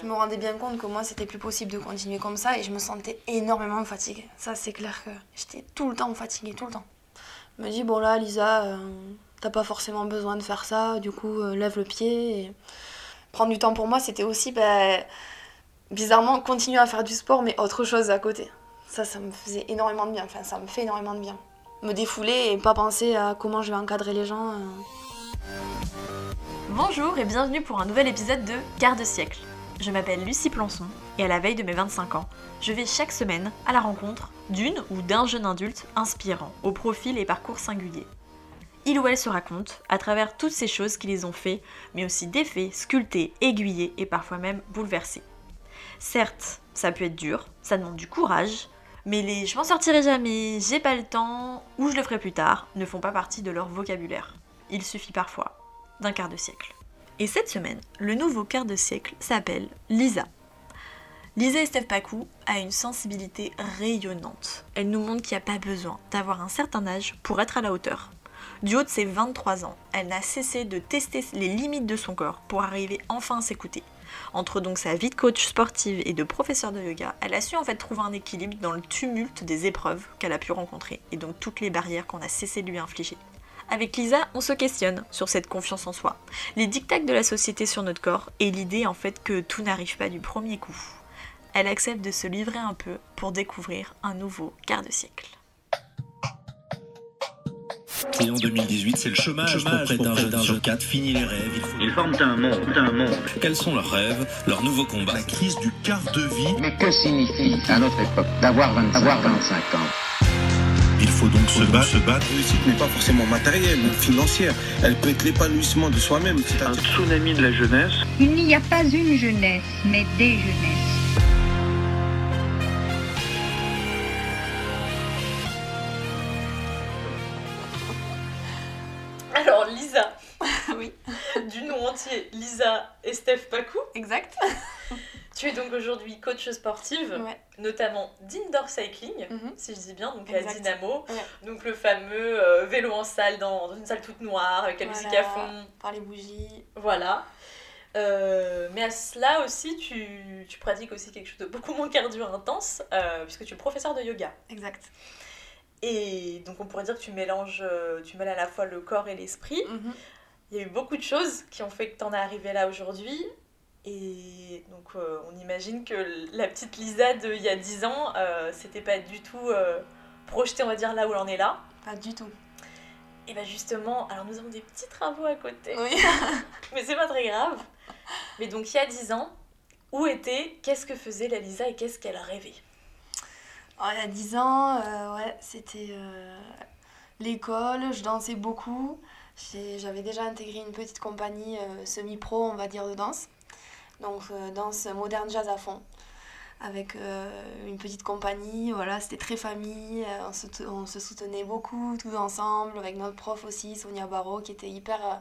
Je me rendais bien compte que moi, c'était plus possible de continuer comme ça et je me sentais énormément fatiguée. Ça, c'est clair que j'étais tout le temps fatiguée, tout le temps. Je me dis, bon là, Lisa, euh, t'as pas forcément besoin de faire ça, du coup, euh, lève le pied. Prendre du temps pour moi, c'était aussi, ben, bizarrement, continuer à faire du sport, mais autre chose à côté. Ça, ça me faisait énormément de bien. Enfin, ça me fait énormément de bien. Me défouler et pas penser à comment je vais encadrer les gens. euh. Bonjour et bienvenue pour un nouvel épisode de Garde siècle. Je m'appelle Lucie Plançon et à la veille de mes 25 ans, je vais chaque semaine à la rencontre d'une ou d'un jeune adulte inspirant, au profil et parcours singulier. Il ou elle se raconte à travers toutes ces choses qui les ont fait, mais aussi défaits, sculptés, aiguillés et parfois même bouleversés. Certes, ça peut être dur, ça demande du courage, mais les je m'en sortirai jamais, j'ai pas le temps ou je le ferai plus tard ne font pas partie de leur vocabulaire. Il suffit parfois d'un quart de siècle. Et cette semaine, le nouveau quart de siècle s'appelle Lisa. Lisa Estève-Pacou a une sensibilité rayonnante. Elle nous montre qu'il n'y a pas besoin d'avoir un certain âge pour être à la hauteur. Du haut de ses 23 ans, elle n'a cessé de tester les limites de son corps pour arriver enfin à s'écouter. Entre donc sa vie de coach sportive et de professeur de yoga, elle a su en fait trouver un équilibre dans le tumulte des épreuves qu'elle a pu rencontrer et donc toutes les barrières qu'on a cessé de lui infliger. Avec Lisa, on se questionne sur cette confiance en soi, les dictats de la société sur notre corps et l'idée en fait que tout n'arrive pas du premier coup. Elle accepte de se livrer un peu pour découvrir un nouveau quart de siècle. Et en 2018, c'est le chômage, Chômage pour près d'un jeune près d'un sur jeune. quatre. Fini les rêves. Il faut... Ils forment un monde, un monde. Quels sont leurs rêves, leurs nouveaux combats? La crise du quart de vie. Mais que signifie, à notre époque, d'avoir 25, avoir 25 ans Il faut donc se battre, se battre. La réussite n'est pas forcément matérielle ou financière. Elle peut être l'épanouissement de soi-même. Un C'est-à-dire tsunami de la jeunesse. Il n'y a pas une jeunesse, mais des jeunesses. Alors Lisa, oui, du nom entier Lisa Estève Pacou, exact. tu es donc aujourd'hui coach sportive, Ouais. notamment d'indoor cycling, Mhm. si je dis bien, donc à. Dynamo, Ouais. donc le fameux euh, vélo en salle dans, dans une salle toute noire avec la musique à fond, Par les bougies. voilà. Euh, mais à cela aussi, tu, tu pratiques aussi quelque chose de beaucoup moins cardio intense, euh, puisque tu es professeur de yoga. Exact. Et donc on pourrait dire que tu mélanges, tu mêles à la fois le corps et l'esprit. Mhm. Il y a eu beaucoup de choses qui ont fait que tu en es arrivé là aujourd'hui. Et donc euh, on imagine que la petite Lisa de il y a 10 ans, euh, c'était pas du tout euh, projeté, on va dire, là où elle en est là. Pas du tout. Et bien justement, alors nous avons des petits travaux à côté, Oui. mais c'est pas très grave. Mais donc il y a 10 ans, où était, qu'est-ce que faisait la Lisa et qu'est-ce qu'elle rêvait? Oh, il y a 10 ans, euh, ouais, c'était l'école, je dansais beaucoup. J'avais déjà intégré une petite compagnie semi-pro, on va dire, de danse. Donc, euh, danse moderne jazz à fond. Avec euh, une petite compagnie, voilà, c'était très famille, euh, on, se, soutenait beaucoup, tous ensemble, avec notre prof aussi, Sonia Barrault, qui était hyper,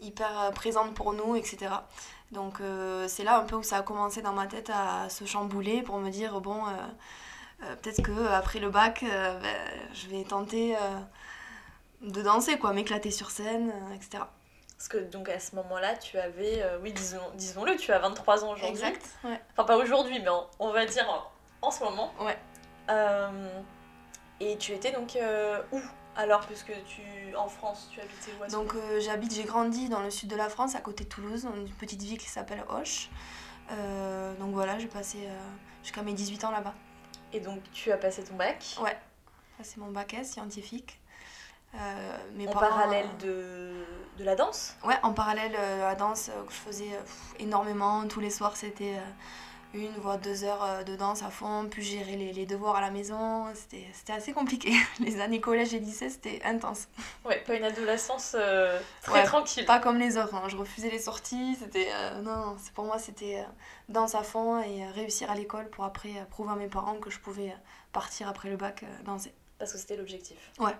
hyper présente pour nous, etc. Donc, c'est là un peu où ça a commencé dans ma tête à se chambouler pour me dire, bon. peut-être que après le bac, ben, je vais tenter de danser, quoi, m'éclater sur scène, etc. Parce que donc à ce moment-là, tu avais, euh, oui, disons, disons-le, tu as 23 ans aujourd'hui. ouais. Enfin, pas aujourd'hui, mais en- on va dire en, en ce moment. Ouais. Euh, et tu étais donc euh, où alors Puisque tu, en France, tu habitais où à Donc j'habite, j'ai grandi dans le sud de la France, à côté de Toulouse, dans une petite ville qui s'appelle Auch. Euh, donc voilà, j'ai passé jusqu'à mes 18 ans là-bas. Et donc tu as passé ton bac Ouais. C'est mon bac S scientifique. Euh, mes en parents, parallèle euh, de, de la danse. Ouais, en parallèle euh, à la danse euh, que je faisais euh, pff, énormément. Tous les soirs, c'était euh, une voire deux heures euh, de danse à fond, puis gérer les, les devoirs à la maison. C'était c'était assez compliqué. Les années collège et lycée, c'était intense. Ouais, pas une adolescence euh, très Ouais, tranquille. Pas comme les autres. hein. Je refusais les sorties. C'était euh, non, c'est pour moi, c'était euh, danse à fond et euh, réussir à l'école pour après euh, prouver à mes parents que je pouvais euh, partir après le bac euh, danser. Parce que c'était l'objectif. Ouais.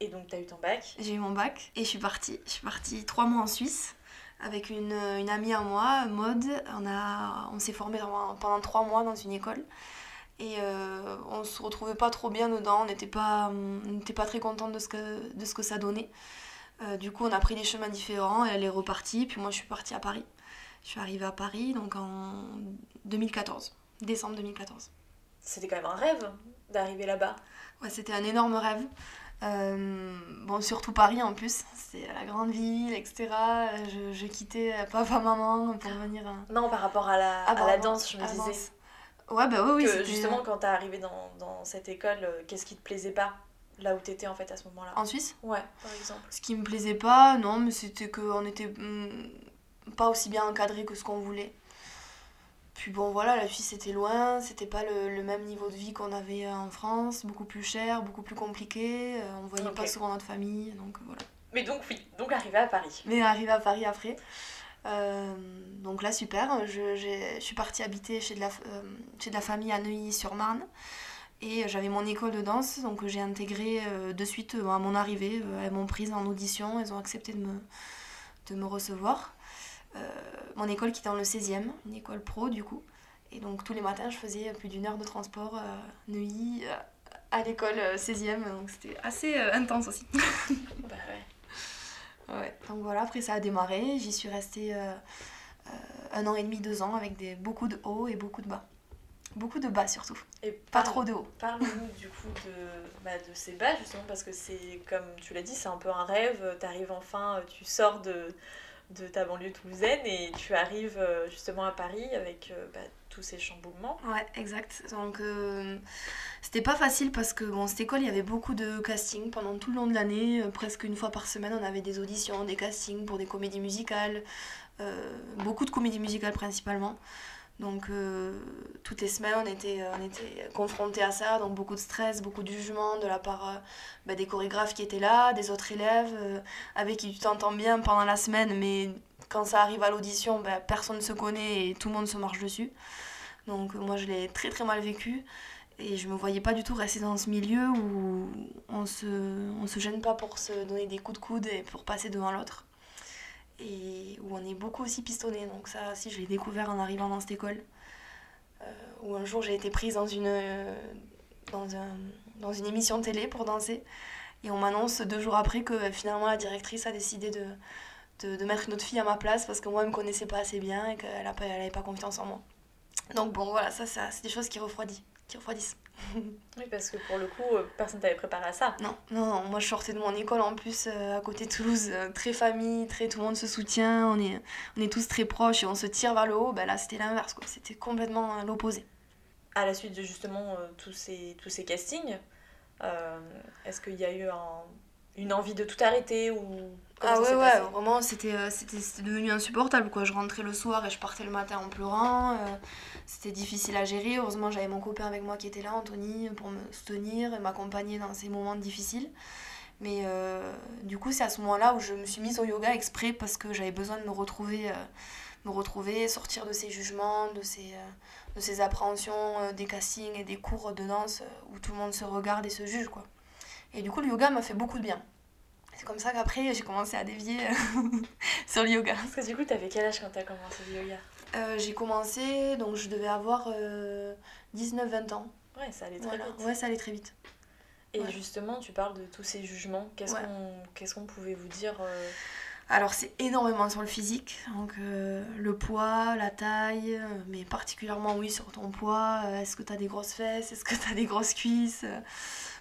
Et donc tu as eu ton bac. J'ai eu mon bac et je suis partie. Je suis partie trois mois en Suisse avec une, une amie à moi, Maude. On, a, on s'est formés pendant, trois mois dans une école. Et euh, on se retrouvait pas trop bien dedans, on n'était pas, on pas très contente de ce que, de ce que ça donnait. Euh, du coup, on a pris des chemins différents, elle est repartie, puis moi je suis partie à Paris. Je suis arrivée à Paris donc en 2014, décembre 2014. C'était quand même un rêve d'arriver là-bas. Ouais, c'était un énorme rêve. Euh, bon, surtout Paris en plus, c'est la grande ville, etc. Je, je quittais papa, maman pour venir. à- Non, par rapport à la, Ah, à la danse, je me la disais. danse. Ouais, bah oui, oui. justement, quand t'es arrivé dans, dans cette école, euh, qu'est-ce qui te plaisait pas Là où t'étais en fait à ce moment-là? En Suisse? Ouais, par exemple. Ce qui me plaisait pas, non, mais c'était qu'on était hum, pas aussi bien encadré que ce qu'on voulait. Puis bon, voilà, la Suisse c'était loin, c'était pas le, le même niveau de vie qu'on avait euh, en France, beaucoup plus cher, beaucoup plus compliqué, euh, on voyait pas souvent notre famille, donc voilà. Mais donc, oui, donc arrivé à Paris. Mais arrivé à Paris après. Euh, donc là, super. Je, je suis partie habiter chez de, la, euh, chez de la famille à Neuilly-sur-Marne. Et j'avais mon école de danse, donc j'ai intégré de suite à mon arrivée. Elles m'ont prise en audition, elles ont accepté de me, de me recevoir. Euh, mon école qui était dans le 16e, une école pro du coup. Et donc tous les matins, je faisais plus d'une heure de transport à Neuilly euh, à l'école euh, 16e. Donc c'était assez euh, intense aussi. Bah ouais. Ouais, donc voilà, après ça a démarré. J'y suis restée euh, euh, un an et demi, deux ans avec des, beaucoup de hauts et beaucoup de bas. Beaucoup de bas surtout, Et pas trop de hauts. Parle-nous du coup de, bah, de ces bas justement parce que c'est comme tu l'as dit c'est un peu un rêve, t'arrives enfin, euh, tu sors de, de ta banlieue toulousaine et tu arrives euh, justement à Paris avec euh, bah, tous ces chamboulements. Ouais, exact. Donc euh, c'était pas facile parce que bon, cette école, il y avait beaucoup de castings pendant tout le long de l'année. Presque une fois par semaine, on avait des auditions, des castings pour des comédies musicales. beaucoup de comédies musicales principalement. Donc euh, toutes les semaines, on était, on était confrontés à ça. Donc beaucoup de stress, beaucoup de jugement de la part euh, bah, des chorégraphes qui étaient là, des autres élèves euh, avec qui tu t'entends bien pendant la semaine, mais quand ça arrive à l'audition, bah, personne ne se connaît et tout le monde se marche dessus. Donc euh, moi je l'ai très très mal vécu et je me voyais pas du tout rester dans ce milieu où on se, on se gêne pas pour se donner des coups de coude et pour passer devant l'autre. Et où on est beaucoup aussi pistonné. Donc ça aussi je l'ai découvert en arrivant dans cette école. Euh, où un jour j'ai été prise dans une, euh, dans, un, dans une émission télé pour danser. Et on m'annonce deux jours après que euh, finalement la directrice a décidé de, de, mettre une autre fille à ma place parce que moi elle me connaissait pas assez bien et qu'elle n'avait pas confiance en moi. Donc bon, voilà, ça, ça c'est des choses qui refroidissent. Qui refroidissent. Oui parce que pour le coup euh, personne t'avait préparé à ça. Non, non, non, moi je sortais de mon école en plus euh, à côté de Toulouse, euh, très famille, très tout le monde se soutient, on est, on est tous très proches et on se tire vers le haut. Ben là c'était l'inverse, quoi. C'était complètement l'opposé. À la suite de justement euh, tous, ces, tous ces castings, est-ce qu'il y a eu un- une envie de tout arrêter ou Ah ouais, ouais, vraiment c'était euh, c'était devenu insupportable quoi. Je rentrais le soir et je partais le matin en pleurant. euh, c'était difficile à gérer. Heureusement, j'avais mon copain avec moi qui était là, Anthony, pour me soutenir et m'accompagner dans ces moments difficiles. Mais euh, du coup, c'est à ce moment-là où je me suis mise au yoga exprès parce que j'avais besoin de me retrouver, euh, me retrouver, sortir de ces jugements, de ces, de ces appréhensions, des castings et des cours de danse où tout le monde se regarde et se juge quoi. Et du coup, le yoga m'a fait beaucoup de bien. C'est comme ça qu'après, j'ai commencé à dévier sur le yoga. Parce que du coup t'avais quel âge quand t'as commencé le yoga? Euh, j'ai commencé, donc je devais avoir euh, 19-20 ans. Ouais ça allait très Voilà. vite. Ouais, ça allait très vite. Et Ouais. justement, tu parles de tous ces jugements. Qu'est-ce Ouais. qu'on qu'est-ce qu'on pouvait vous dire euh, Alors, c'est énormément sur le physique, donc euh, le poids, la taille, euh, mais particulièrement, oui, sur ton poids. Euh, Est-ce que tu as des grosses fesses? Est-ce que tu as des grosses cuisses? Euh,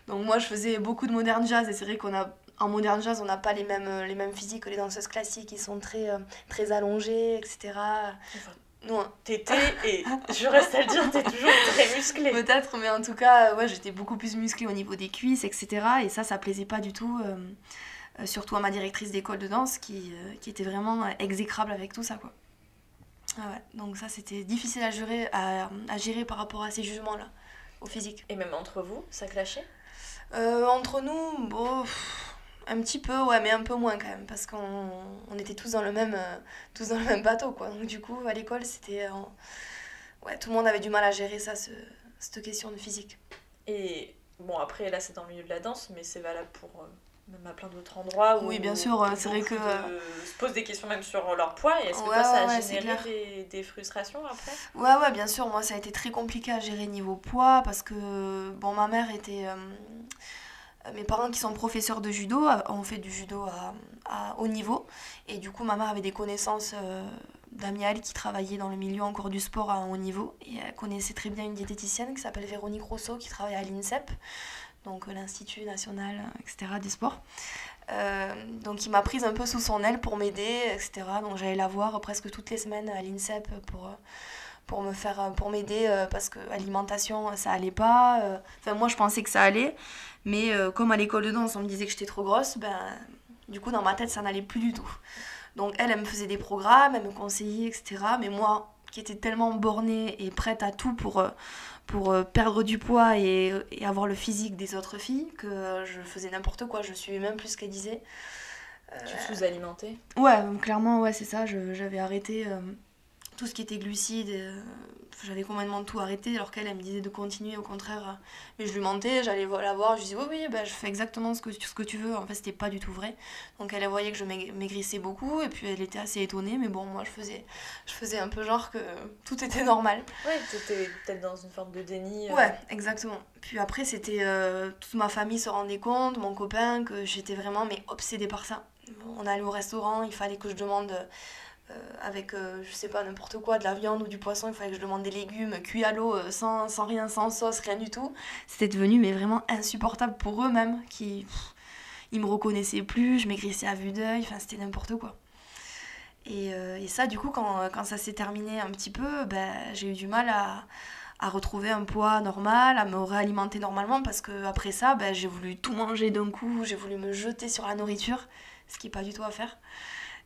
Donc, moi, je faisais beaucoup de modern jazz, et c'est vrai qu'on a. En modern jazz, on n'a pas les mêmes, euh, les mêmes physiques que les danseuses classiques, ils sont très, euh, très allongées, etc. Enfin, hein, T'étais, et je reste à le dire, t'es toujours très musclée. Peut-être, mais en tout cas, euh, ouais, j'étais beaucoup plus musclée au niveau des cuisses, etc. Et ça, ça plaisait pas du tout, euh, surtout à ma directrice d'école de danse qui, euh, qui était vraiment exécrable avec tout ça, quoi. Ah ouais, donc ça, c'était difficile à gérer, à, à gérer par rapport à ces jugements-là, au physique. Et même entre vous, ça clashait? Euh, entre nous, bon, pff, un petit peu, ouais, mais un peu moins quand même, parce qu'on on était tous dans le même, euh, tous dans le même bateau, quoi. Donc du coup, à l'école, c'était, euh, ouais, tout le monde avait du mal à gérer ça, ce- cette question de physique. Et bon, après, là, c'est dans le milieu de la danse, mais c'est valable pour euh, même à plein d'autres endroits où Oui, bien sûr, c'est vrai que, de- se posent des questions même sur leur poids. Et est-ce que Ouais, toi, ça a ouais, généré des, des frustrations après? Ouais, ouais, bien sûr, moi ça a été très compliqué à gérer niveau poids parce que, bon, ma mère était. euh, mes parents qui sont professeurs de judo euh, ont fait du judo à, haut niveau et du coup ma mère avait des connaissances euh, elle qui travaillait dans le milieu encore du sport à haut niveau. Et elle connaissait très bien une diététicienne qui s'appelle Véronique Rousseau, qui travaille à l'INSEP, donc euh, l'Institut national, euh, etc., des sports. Euh, donc il m'a prise un peu sous son aile pour m'aider, etc. Donc j'allais la voir presque toutes les semaines à l'INSEP pour, euh, pour me faire euh, pour m'aider euh, parce que alimentation ça allait pas. euh. Enfin moi je pensais que ça allait, mais comme à l'école de danse on me disait que j'étais trop grosse, ben du coup dans ma tête ça n'allait plus du tout. Donc elle, elle me faisait des programmes, elle me conseillait, etc. Mais moi qui étais tellement bornée et prête à tout pour, pour perdre du poids et, et avoir le physique des autres filles, que je faisais n'importe quoi, je suivais même plus ce qu'elle disait. Tu sous-alimentais? Ouais, clairement, ouais, c'est ça. J'avais arrêté euh, tout ce qui était glucides. euh, j'avais complètement tout arrêté, alors qu'elle, elle me disait de continuer, au contraire. euh, mais je lui mentais, j'allais la voir, je lui disais, oui, oui, bah, je fais exactement ce que, ce que tu veux. En fait, c'était pas du tout vrai. Donc elle, voyait que je maig- maigrissais beaucoup, et puis elle était assez étonnée, mais bon, moi, je faisais, je faisais un peu genre que tout était normal. Ouais, t'étais peut-être dans une forme de déni. euh, Ouais, exactement. Puis après, c'était. euh, toute ma famille se rendait compte, mon copain, que j'étais vraiment mais obsédée par ça. On allait au restaurant, il fallait que je demande. Euh, avec, euh, je sais pas, n'importe quoi, de la viande ou du poisson, il fallait que je demande des légumes cuits à l'eau, euh, sans, sans rien, sans sauce, rien du tout. C'était devenu mais vraiment insupportable pour eux-mêmes, qui. ils me reconnaissaient plus, je maigrissais à vue d'œil, enfin c'était n'importe quoi. Et, et ça, du coup, quand, quand ça s'est terminé un petit peu, ben, j'ai eu du mal à, à retrouver un poids normal, à me réalimenter normalement, parce que après ça, ben, j'ai voulu tout manger d'un coup, j'ai voulu me jeter sur la nourriture, ce qui n'est pas du tout à faire.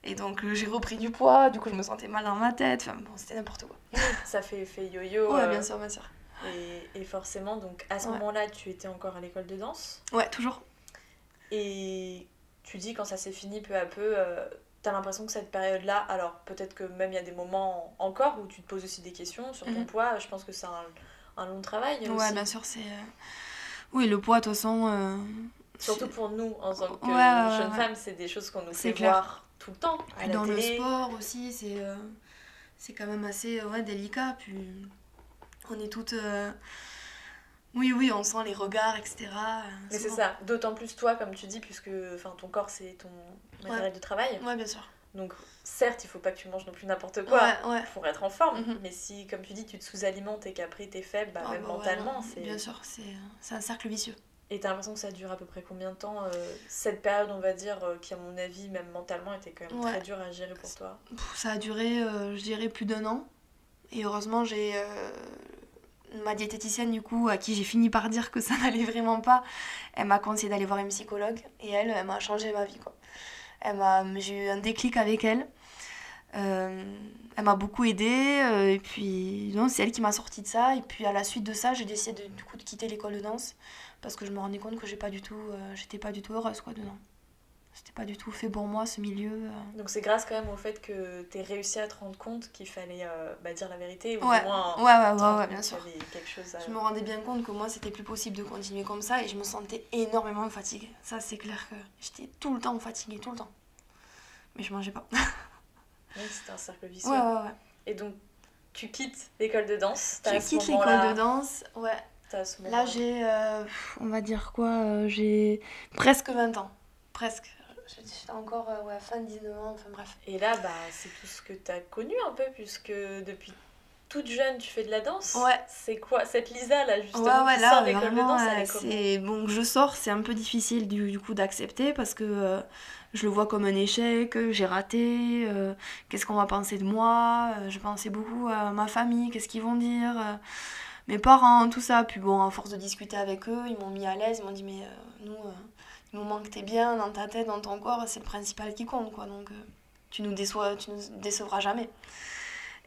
Et donc euh, j'ai repris du poids, du coup je me sentais mal dans ma tête, enfin bon, c'était n'importe quoi. Ça fait effet yo-yo. Ouais, euh, bien sûr, bien sûr. Et, et forcément, donc à ce Ouais. moment-là, tu étais encore à l'école de danse? Ouais, toujours. Et tu dis quand ça s'est fini peu à peu, euh, t'as l'impression que cette période-là, alors peut-être que même il y a des moments encore où tu te poses aussi des questions sur ton Mhm. poids, je pense que c'est un, un long travail Ouais, aussi. bien sûr, c'est. euh, Oui, le poids, de toute façon. Surtout pour nous en tant que Ouais, jeunes femmes, c'est des choses qu'on nous fait clair. voir tout le temps à la dans le sport aussi, c'est euh, c'est quand même assez euh, ouais, délicat. Puis on est toutes. euh, Oui, oui, on sent les regards, etc. Mais c'est ça, d'autant plus toi, comme tu dis, puisque ton corps c'est ton matériel de travail. Ouais, bien sûr. Donc certes, il faut pas que tu manges non plus n'importe quoi Ouais, ouais. pour être en forme. Mhm. Mais si, comme tu dis, tu te sous-alimentes et qu'après t'es faible, bah, Ah, même bah mentalement, non, c'est... Bien sûr, c'est un cercle vicieux. Et t'as l'impression que ça dure à peu près combien de temps euh, Cette période, on va dire, euh, qui à mon avis, même mentalement, était quand même Ouais. très dure à gérer pour toi. Ça a duré, euh, je dirais, plus d'un an. Et heureusement, j'ai ma diététicienne, du coup, à qui j'ai fini par dire que ça n'allait vraiment pas. Elle m'a conseillé d'aller voir une psychologue. Et elle, elle m'a changé ma vie, quoi. Elle m'a, j'ai eu un déclic avec elle. Elle m'a beaucoup aidée. et puis, non, c'est elle qui m'a sorti de ça. Et puis, à la suite de ça, j'ai décidé, de, du coup, de quitter l'école de danse. Parce que je me rendais compte que j'ai pas du tout, euh, j'étais pas du tout heureuse, quoi, dedans. C'était pas du tout fait pour moi, ce milieu. euh. Donc c'est grâce quand même au fait que t'aies réussi à te rendre compte qu'il fallait euh, bah, dire la vérité ou Ouais, au moins ouais, ouais, ouais, ouais, bien sûr. quelque chose à... Je me rendais bien compte que moi, c'était plus possible de continuer comme ça et je me sentais énormément fatiguée. Ça, c'est clair que j'étais tout le temps fatiguée, tout le temps. Mais je mangeais pas. Oui, c'était un cercle vicieux. Ouais, ouais, ouais. Et donc tu quittes l'école de danse. Je quitte l'école de danse. Ouais. T'as à ce Là, j'ai, euh, on va dire quoi, euh, j'ai presque 20 ans. Presque. J'étais encore, euh, ouais, fin 19 ans, enfin bref. Et là, bah, c'est tout ce que tu as connu un peu, puisque depuis toute jeune, tu fais de la danse. Ouais. C'est quoi cette Lisa là, justement, Ouais, ouais, qui là, sort de de danse, c'est bon je sors, c'est un peu difficile du, du coup d'accepter parce que euh, je le vois comme un échec, j'ai raté, euh, qu'est-ce qu'on va penser de moi, je pensais beaucoup à ma famille, qu'est-ce qu'ils vont dire, euh, mes parents, tout ça. Puis bon, à force de discuter avec eux, ils m'ont mis à l'aise, ils m'ont dit mais euh, nous, euh, du moment que t'es bien dans ta tête, dans ton corps, c'est le principal qui compte quoi, donc euh, tu nous déçois, tu nous décevras jamais.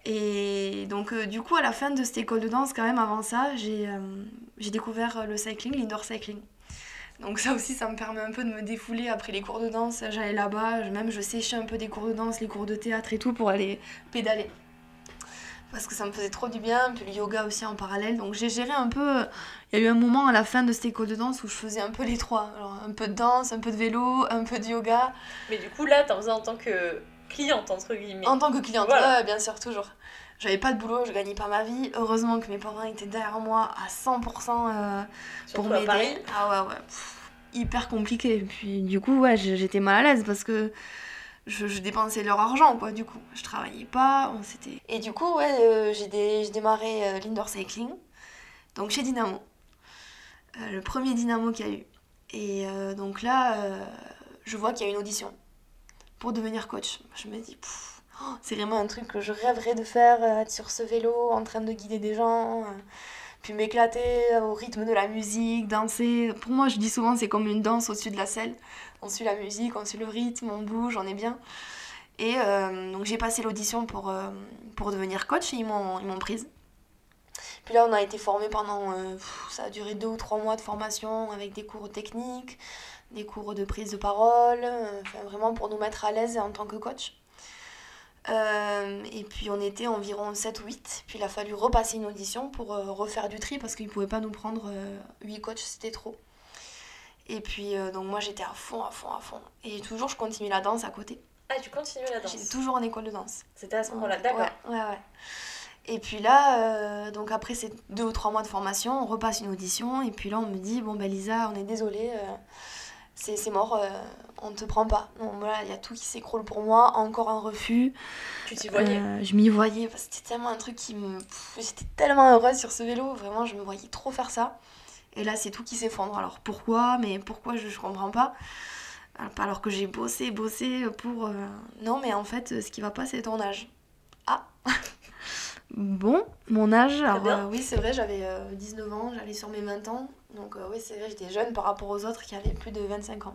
Et donc, euh, du coup, à la fin de cette école de danse, quand même, avant ça, j'ai découvert le cycling, l'indoor cycling. Donc, ça aussi, ça me permet un peu de me défouler après les cours de danse. J'allais là-bas, même je séchais un peu des cours de danse, les cours de théâtre et tout pour aller pédaler. Parce que ça me faisait trop du bien, puis le yoga aussi en parallèle. Donc, j'ai géré un peu. Il y a eu un moment à la fin de cette école de danse où je faisais un peu les trois. Alors, un peu de danse, un peu de vélo, un peu de yoga. Mais du coup, là, t'en faisais en tant que cliente, entre guillemets. En tant que cliente, Voilà. ouais, bien sûr, toujours. J'avais pas de boulot, je gagnais pas ma vie. Heureusement que mes parents étaient derrière moi à 100% euh, pour m'aider. Ah ouais, ouais. pff, hyper compliqué. Puis du coup, ouais, j'étais mal à l'aise parce que je, dépensais leur argent, quoi, du coup. Je travaillais pas, on s'était... Et du coup, ouais, euh, j'ai dé- démarré euh, l'indoor cycling, donc chez Dynamo. Euh, le premier Dynamo qu'il y a eu. Et euh, donc là, je vois qu'il y a une audition pour devenir coach. Je me dis, oh, c'est vraiment un truc que je rêverais de faire, être sur ce vélo, en train de guider des gens, puis m'éclater au rythme de la musique, danser. Pour moi, je dis souvent, c'est comme une danse au-dessus de la selle. On suit la musique, on suit le rythme, on bouge, on est bien. Et euh, donc j'ai passé l'audition pour, euh, pour devenir coach et ils m'ont ils m'ont prise. Puis là, on a été formés pendant. euh, ça a duré deux ou trois mois de formation avec des cours techniques, des cours de prise de parole, vraiment pour nous mettre à l'aise en tant que coach. Et puis on était environ 7 ou 8. Puis il a fallu repasser une audition pour refaire du tri parce qu'ils ne pouvaient pas nous prendre 8 coachs, c'était trop. Et puis euh, donc moi j'étais à fond, à fond, à fond. Et toujours je continue la danse à côté. Ah, tu continues la J'étais toujours en école de danse. C'était à ce moment-là, d'accord. Ouais, ouais, ouais. Et puis là, euh, donc après ces deux ou trois mois de formation, on repasse une audition. Et puis là, on me dit Bon, ben Lisa, on est désolé, euh, c'est mort, euh, on ne te prend pas. Donc voilà, il y a tout qui s'écroule pour moi, encore un refus. Tu t'y voyais je m'y voyais, parce que c'était tellement un truc qui me. J'étais tellement heureuse sur ce vélo, vraiment, je me voyais trop faire ça. Et là, c'est tout qui s'effondre. Alors pourquoi? Mais pourquoi? Je, je comprends pas. Alors que j'ai bossé, bossé pour. euh, Non, mais en fait, ce qui va pas, c'est ton âge. Ah Bon, mon âge, alors euh, oui, c'est vrai, j'avais euh, 19 ans, j'allais sur mes 20 ans. Donc euh, oui, c'est vrai, j'étais jeune par rapport aux autres qui avaient plus de 25 ans.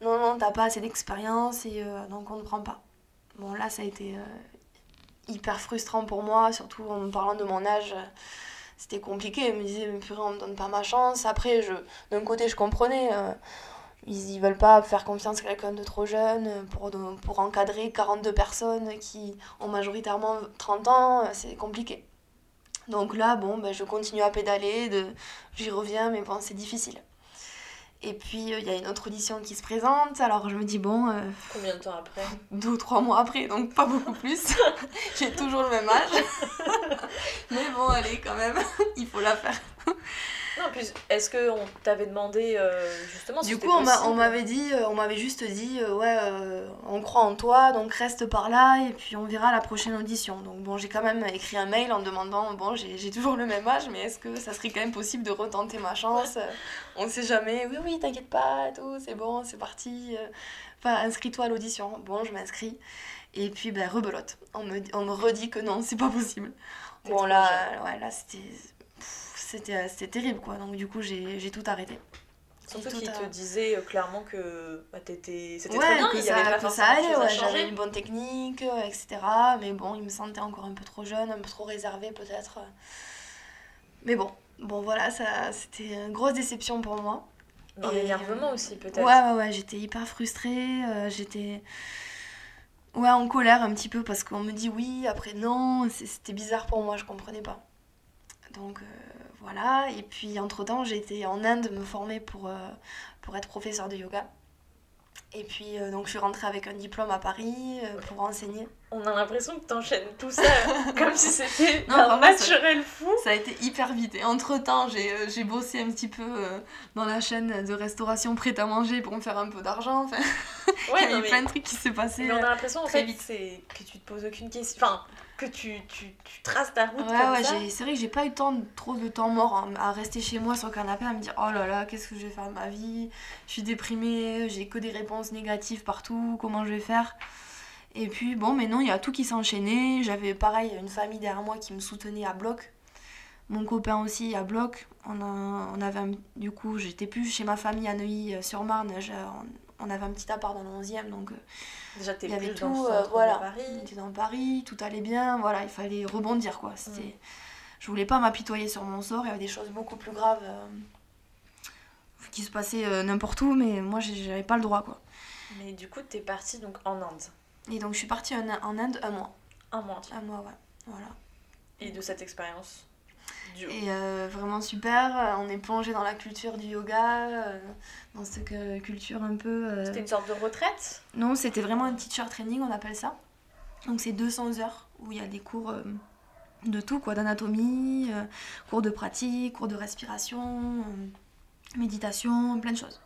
Non, non, t'as pas assez d'expérience et euh, donc on ne prend pas. Bon, là, ça a été euh, hyper frustrant pour moi, surtout en me parlant de mon âge. C'était compliqué, je me disais, mais purée, on me donne pas ma chance. Après, je, d'un côté, je comprenais. euh, ils, ils veulent pas faire confiance à quelqu'un de trop jeune euh, pour, de- pour encadrer 42 personnes qui ont majoritairement 30 ans, euh, c'est compliqué. Donc là, bon, ben, je continue à pédaler, de... j'y reviens, mais bon, c'est difficile. Et puis, euh, il y a une autre audition qui se présente, alors je me dis, bon, euh, Combien de temps après deux ou trois mois après, donc pas beaucoup plus. J'ai toujours le même âge. Mais bon, allez, quand même, il faut la faire. Non, en plus, est-ce qu'on t'avait demandé euh, justement si Du coup, on m'avait dit, euh, on m'avait juste dit, euh, ouais, euh, on croit en toi, donc reste par là et puis on verra la prochaine audition. Donc bon, j'ai quand même écrit un mail en demandant, bon, j'ai toujours le même âge, mais est-ce que ça serait quand même possible de retenter ma chance On sait jamais. Oui, oui, t'inquiète pas, tout, c'est bon, c'est parti. Enfin, inscris-toi à l'audition. Bon, je m'inscris. Et puis, ben, rebelote. On me, on me redit que non, c'est pas possible. Bon, là, ouais, là, c'était. Pff, C'était terrible, quoi. Donc, du coup, j'ai tout arrêté. Surtout qu'il te disait euh, clairement que bah, t'étais... c'était Ouais, très bien, que il y avait pas ça allait, ouais, j'avais une bonne technique, euh, etc. Mais bon, il me sentait encore un peu trop jeune, un peu trop réservé peut-être. Mais bon, bon voilà, ça c'était une grosse déception pour moi. Dans Et- l'énervement aussi, peut-être. Ouais, ouais, ouais, j'étais hyper frustrée, euh, j'étais ouais, en colère un petit peu parce qu'on me dit oui, après non, c'était bizarre pour moi, je comprenais pas. Donc euh, voilà, et puis entre-temps, j'ai été en Inde me former pour, euh, pour être professeur de yoga. Et puis euh, donc je suis rentrée avec un diplôme à Paris euh, pour enseigner. On a l'impression que t'enchaînes tout ça comme si c'était un naturel fou. Ça a été hyper vite. Et entre-temps, j'ai bossé un petit peu dans la chaîne de restauration prête à manger pour me faire un peu d'argent. Enfin, il y a plein de trucs qui s'est passé. mais on a l'impression en fait vite. c'est que tu te poses aucune question. Enfin, que tu, tu, tu traces ta route Ouais, comme ouais, ça. c'est vrai que j'ai pas eu tant trop de temps mort hein, à rester chez moi sur le canapé à me dire oh là là, qu'est-ce que je vais faire de ma vie? Je suis déprimée, j'ai que des réponses négatives partout, comment je vais faire? Et puis bon, mais non, il y a tout qui s'est enchaîné. J'avais pareil une famille derrière moi qui me soutenait à bloc. Mon copain aussi à bloc. On, a, on avait du coup, j'étais plus chez ma famille à Neuilly-sur-Marne. On, avait un petit appart dans le 11e, donc euh, Déjà, t'es il y avait plus dans tout, euh, voilà. Paris. On était dans Paris, tout allait bien, voilà, il fallait rebondir quoi. C'était... Mm. Je voulais pas m'apitoyer sur mon sort, il y avait des choses beaucoup plus graves euh, qui se passaient euh, n'importe où, mais moi j'avais pas le droit quoi. Mais du coup, t'es partie donc en Inde. Et donc je suis partie en, en Inde un mois. Un mois. Un mois, ouais. Voilà. Et de cette expérience Et euh, vraiment super, euh, on est plongé dans la culture du yoga, euh, dans cette euh, culture un peu. C'était une sorte de retraite? Non, c'était vraiment un teacher training, on appelle ça. Donc c'est 200 heures où il y a des cours de tout, quoi, d'anatomie, cours de pratique, cours de respiration, méditation, plein de choses.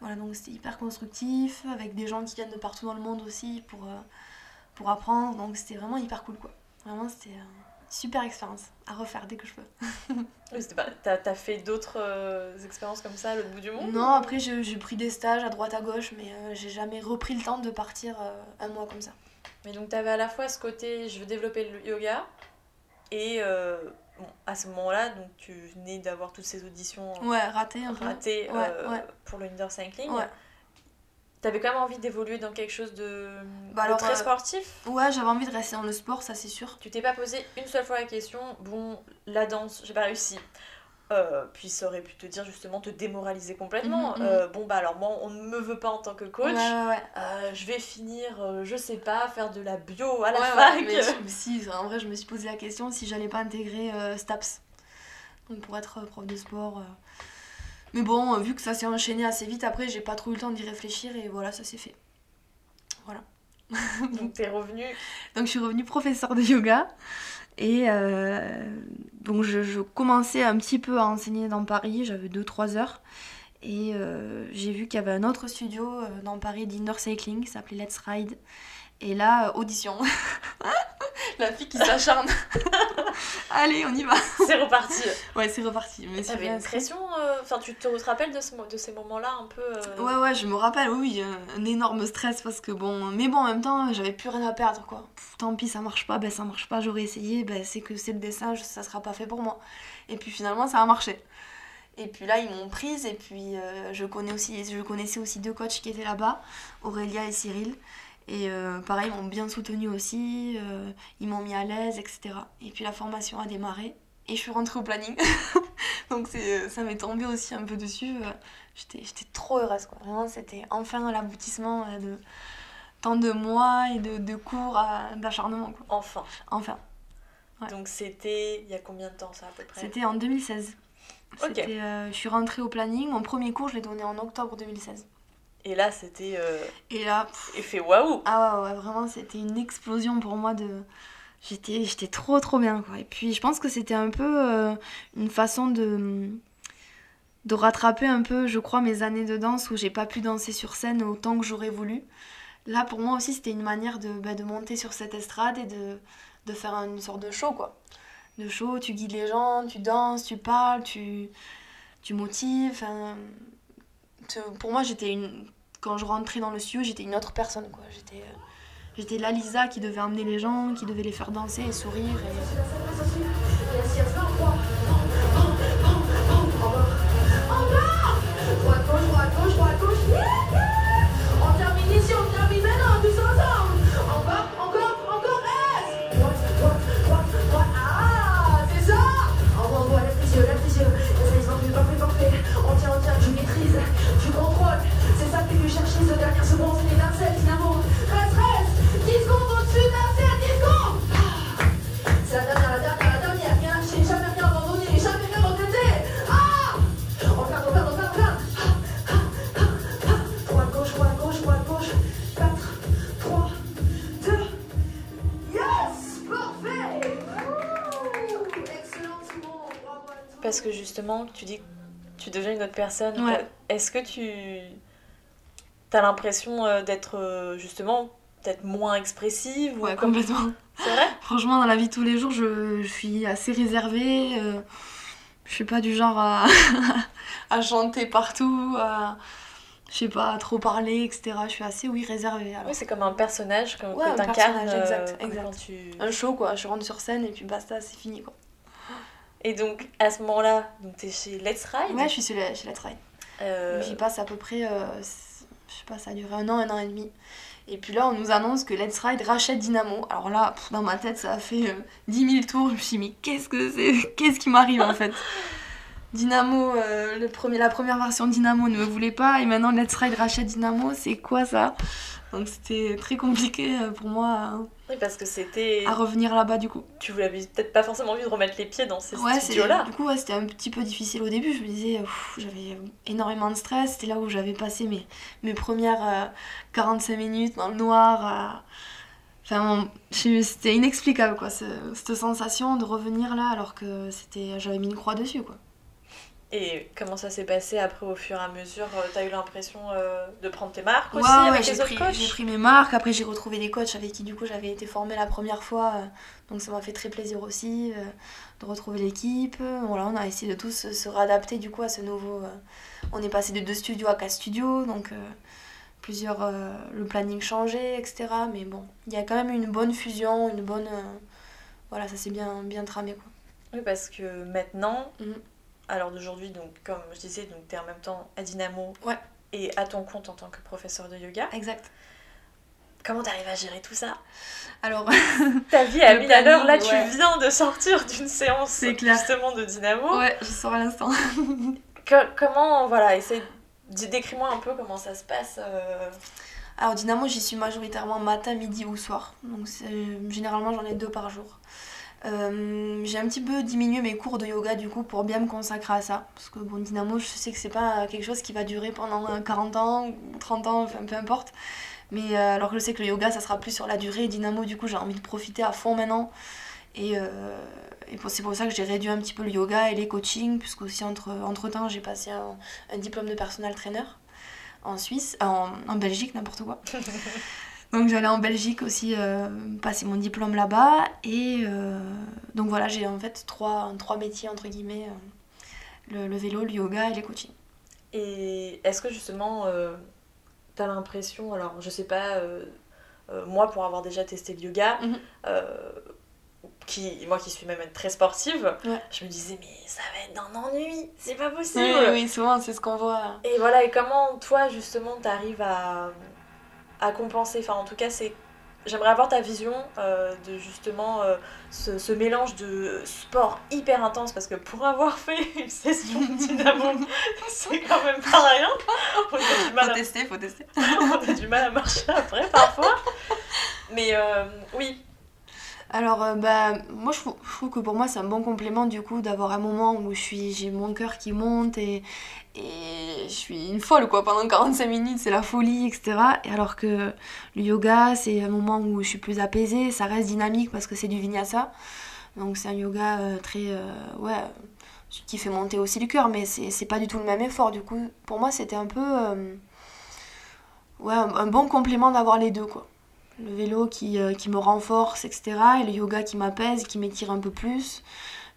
Voilà, donc c'était hyper constructif, avec des gens qui viennent de partout dans le monde aussi pour, pour apprendre. Donc c'était vraiment hyper cool, quoi. Vraiment, c'était super expérience à refaire dès que je peux. Oui, c'était pas... T'as t'as fait d'autres euh, expériences comme ça à l'autre bout du monde Non, après j'ai j'ai pris des stages à droite à gauche, mais euh, j'ai jamais repris le temps de partir euh, un mois comme ça. Mais donc t'avais à la fois ce côté je veux développer le yoga et euh, bon, à ce moment-là donc tu venais d'avoir toutes ces auditions Ouais, un peu. ratées Ouais, euh, ouais. pour le indoor cycling. T'avais quand même envie d'évoluer dans quelque chose de, Bah de très euh, sportif? Ouais, j'avais envie de rester dans le sport, ça c'est sûr. Tu t'es pas posé une seule fois la question, bon, la danse, j'ai pas réussi. Euh, puis ça aurait pu te dire justement te démoraliser complètement. Mhm, mhm. Euh, bon bah alors moi on ne me veut pas en tant que coach. Ouais, ouais, ouais. Euh, je vais finir, je sais pas, faire de la bio à la Ouais, fac. ouais, mais je- si, en vrai, je me suis posé la question si j'allais pas intégrer STAPS. Donc pour être prof de sport. Mais bon, euh, vu que ça s'est enchaîné assez vite, après, j'ai pas trop eu le temps d'y réfléchir et voilà, ça s'est fait. Donc t'es revenu. Donc je suis revenue professeure de yoga. Et euh, donc je, je commençais un petit peu à enseigner dans Paris, j'avais 2-3 heures. Et euh, j'ai vu qu'il y avait un autre studio dans Paris d'indoor cycling qui s'appelait Let's Ride. Et là, audition. La fille qui s'acharne. Allez, on y va. C'est reparti. Ouais, c'est reparti. Mais T'avais une pression, euh, enfin tu te rappelles de, ce de ces moments-là un peu euh, Ouais, ouais, je me rappelle, oui, oui, un- énorme stress parce que bon. Mais bon, en même temps, j'avais plus rien à perdre, quoi. Pff, tant pis, ça marche pas, ben ça marche pas, j'aurais essayé, ben c'est que c'est le dessin, ça sera pas fait pour moi. Et puis finalement, ça a marché. Et puis là, ils m'ont prise, et puis euh, je, connais aussi, je connaissais aussi deux coachs qui étaient là-bas, Aurélia et Cyril. Et euh, pareil, ils m'ont bien soutenu aussi, euh, ils m'ont mis à l'aise, etc. Et puis la formation a démarré, et je suis rentrée au planning. Donc c'est, ça m'est tombé aussi un peu dessus. euh, J'étais, trop heureuse, quoi. Vraiment, c'était enfin l'aboutissement euh, de tant de mois et de, de cours d'acharnement. Enfin. Enfin, Ouais. Donc c'était il y a combien de temps ça à peu près? C'était en 2016. Ok. C'était, euh, je suis rentrée au planning. Mon premier cours, je l'ai donné en octobre 2016. Et là c'était euh, Et là, pff, effet waouh. ah ouais, ouais, vraiment, c'était une explosion pour moi de... J'étais, j'étais trop trop bien quoi. Et puis je pense que c'était un peu euh, une façon de, de rattraper un peu, je crois, mes années de danse où j'ai pas pu danser sur scène autant que j'aurais voulu. Là pour moi aussi c'était une manière de, bah, de monter sur cette estrade et de, de faire une sorte de show quoi. De show, tu guides les gens, tu danses, tu parles, tu, tu motives. enfin, te- pour moi j'étais une... Quand je rentrais dans le studio j'étais une autre personne quoi. J'étais... euh, J'étais la Lisa qui devait emmener les gens, qui devait les faire danser et sourire. Parce que justement tu dis que tu deviens une autre personne. Ouais. Est-ce que tu as l'impression euh, d'être euh, justement peut-être moins expressive ou Ouais, comme- complètement. C'est vrai? Franchement, dans la vie de tous les jours, je, je suis assez réservée. euh, je suis pas du genre à, à chanter partout, à, je sais pas, à trop parler, etc. Je suis assez, oui, réservée. Alors, Oui, c'est comme un personnage que, Ouais, que un t'incarnes euh, exact, comme exact. quand tu... Un show, quoi. Je rentre sur scène et puis basta, c'est fini, quoi. Et donc à ce moment-là, donc t'es chez Let's Ride. Ouais, je suis chez, Let's Ride. Euh, J'y passe à peu près, euh, je sais pas, ça a duré un an, un an et demi. Et puis là, on nous annonce que Let's Ride rachète Dynamo. Alors là, pff, dans ma tête, ça a fait euh, 10 000 tours. Je me suis dit, mais qu'est-ce que c'est? Qu'est-ce qui m'arrive en fait? Dynamo, euh, le premier, la première version Dynamo ne me voulait pas. Et maintenant, Let's Ride rachète Dynamo. C'est quoi ça? Donc c'était très compliqué euh, pour moi Oui, parce que c'était... à, revenir là-bas du coup. Tu voulais peut-être pas forcément envie de remettre les pieds dans ces Ouais, studios-là. du coup, ouais, c'était un petit peu difficile au début. Je me disais, j'avais énormément de stress. C'était là où j'avais passé mes, mes premières euh, 45 minutes dans le noir. Enfin, c'était inexplicable, quoi, ce- cette sensation de revenir là alors que c'était, j'avais mis une croix dessus, quoi. Et comment ça s'est passé après au fur et à mesure euh, T'as eu l'impression euh, de prendre tes marques aussi Ouais, avec les autres pris, coachs j'ai pris mes marques. Après, j'ai retrouvé des coachs avec qui, du coup, j'avais été formée la première fois. euh, donc, ça m'a fait très plaisir aussi euh, de retrouver l'équipe. Voilà, on a essayé de tous se, réadapter, du coup, à ce nouveau. on est passé de deux studios à quatre studios. Donc, plusieurs. le planning changeait, etc. Mais bon, il y a quand même une bonne fusion, une bonne. voilà, ça s'est bien, bien tramé, quoi. Oui, parce que maintenant, Mhm. À l'heure d'aujourd'hui, donc comme je disais, donc tu es en même temps à Dynamo Ouais. et à ton compte en tant que professeur de yoga. Exact. Comment t'arrives à gérer tout ça? Alors, Ta vie à Le 1000 à l'heure, là tu viens de sortir d'une séance C'est clair. justement de Dynamo. ouais, je sors à l'instant. Comment, voilà, essaye, décris-moi un peu comment ça se passe. euh, Alors Dynamo, j'y suis majoritairement matin, midi ou soir. Donc généralement j'en ai deux par jour. Euh, j'ai un petit peu diminué mes cours de yoga du coup pour bien me consacrer à ça. Parce que bon, Dynamo, je sais que c'est pas quelque chose qui va durer pendant euh, 40 ans ou 30 ans, peu importe. Mais euh, alors que je sais que le yoga ça sera plus sur la durée. Dynamo, du coup, j'ai envie de profiter à fond maintenant. Et, euh, c'est pour ça que j'ai réduit un petit peu le yoga et les coachings, puisque aussi entre, entre temps j'ai passé un, diplôme de personal trainer en Suisse, en Belgique, n'importe quoi. donc j'allais en Belgique aussi euh, passer mon diplôme là-bas. Et euh, donc voilà, j'ai en fait trois, trois métiers, entre guillemets, euh, le, le vélo, le yoga et les coachings. Et est-ce que justement, t'as l'impression, alors je sais pas, moi pour avoir déjà testé le yoga, Mhm. qui, moi qui suis même très sportive, Ouais. je me disais mais ça va être d'un ennui, c'est pas possible. Oui, oui, souvent c'est ce qu'on voit. Et voilà, et comment toi justement t'arrives à, à compenser, enfin en tout cas c'est... J'aimerais avoir ta vision euh, de justement euh, ce, ce mélange de sport hyper intense parce que pour avoir fait une session de dynamo, c'est quand même pas rien. On a du mal à tester, faut tester. on a du mal à marcher après parfois. Mais euh, oui, Alors, euh, bah, moi, je trouve, je trouve que pour moi, c'est un bon complément, du coup, d'avoir un moment où je suis, j'ai mon cœur qui monte et, et je suis une folle, quoi. Pendant 45 minutes, c'est la folie, etc. Et alors que le yoga, c'est un moment où je suis plus apaisée, ça reste dynamique parce que c'est du vinyasa. Donc, c'est un yoga euh, très, euh, ouais, qui fait monter aussi le cœur, mais c'est pas du tout le même effort. Du coup, pour moi, c'était un peu, euh, ouais, un, un bon complément d'avoir les deux, quoi le vélo qui, qui me renforce, etc. Et le yoga qui m'apaise, qui m'étire un peu plus.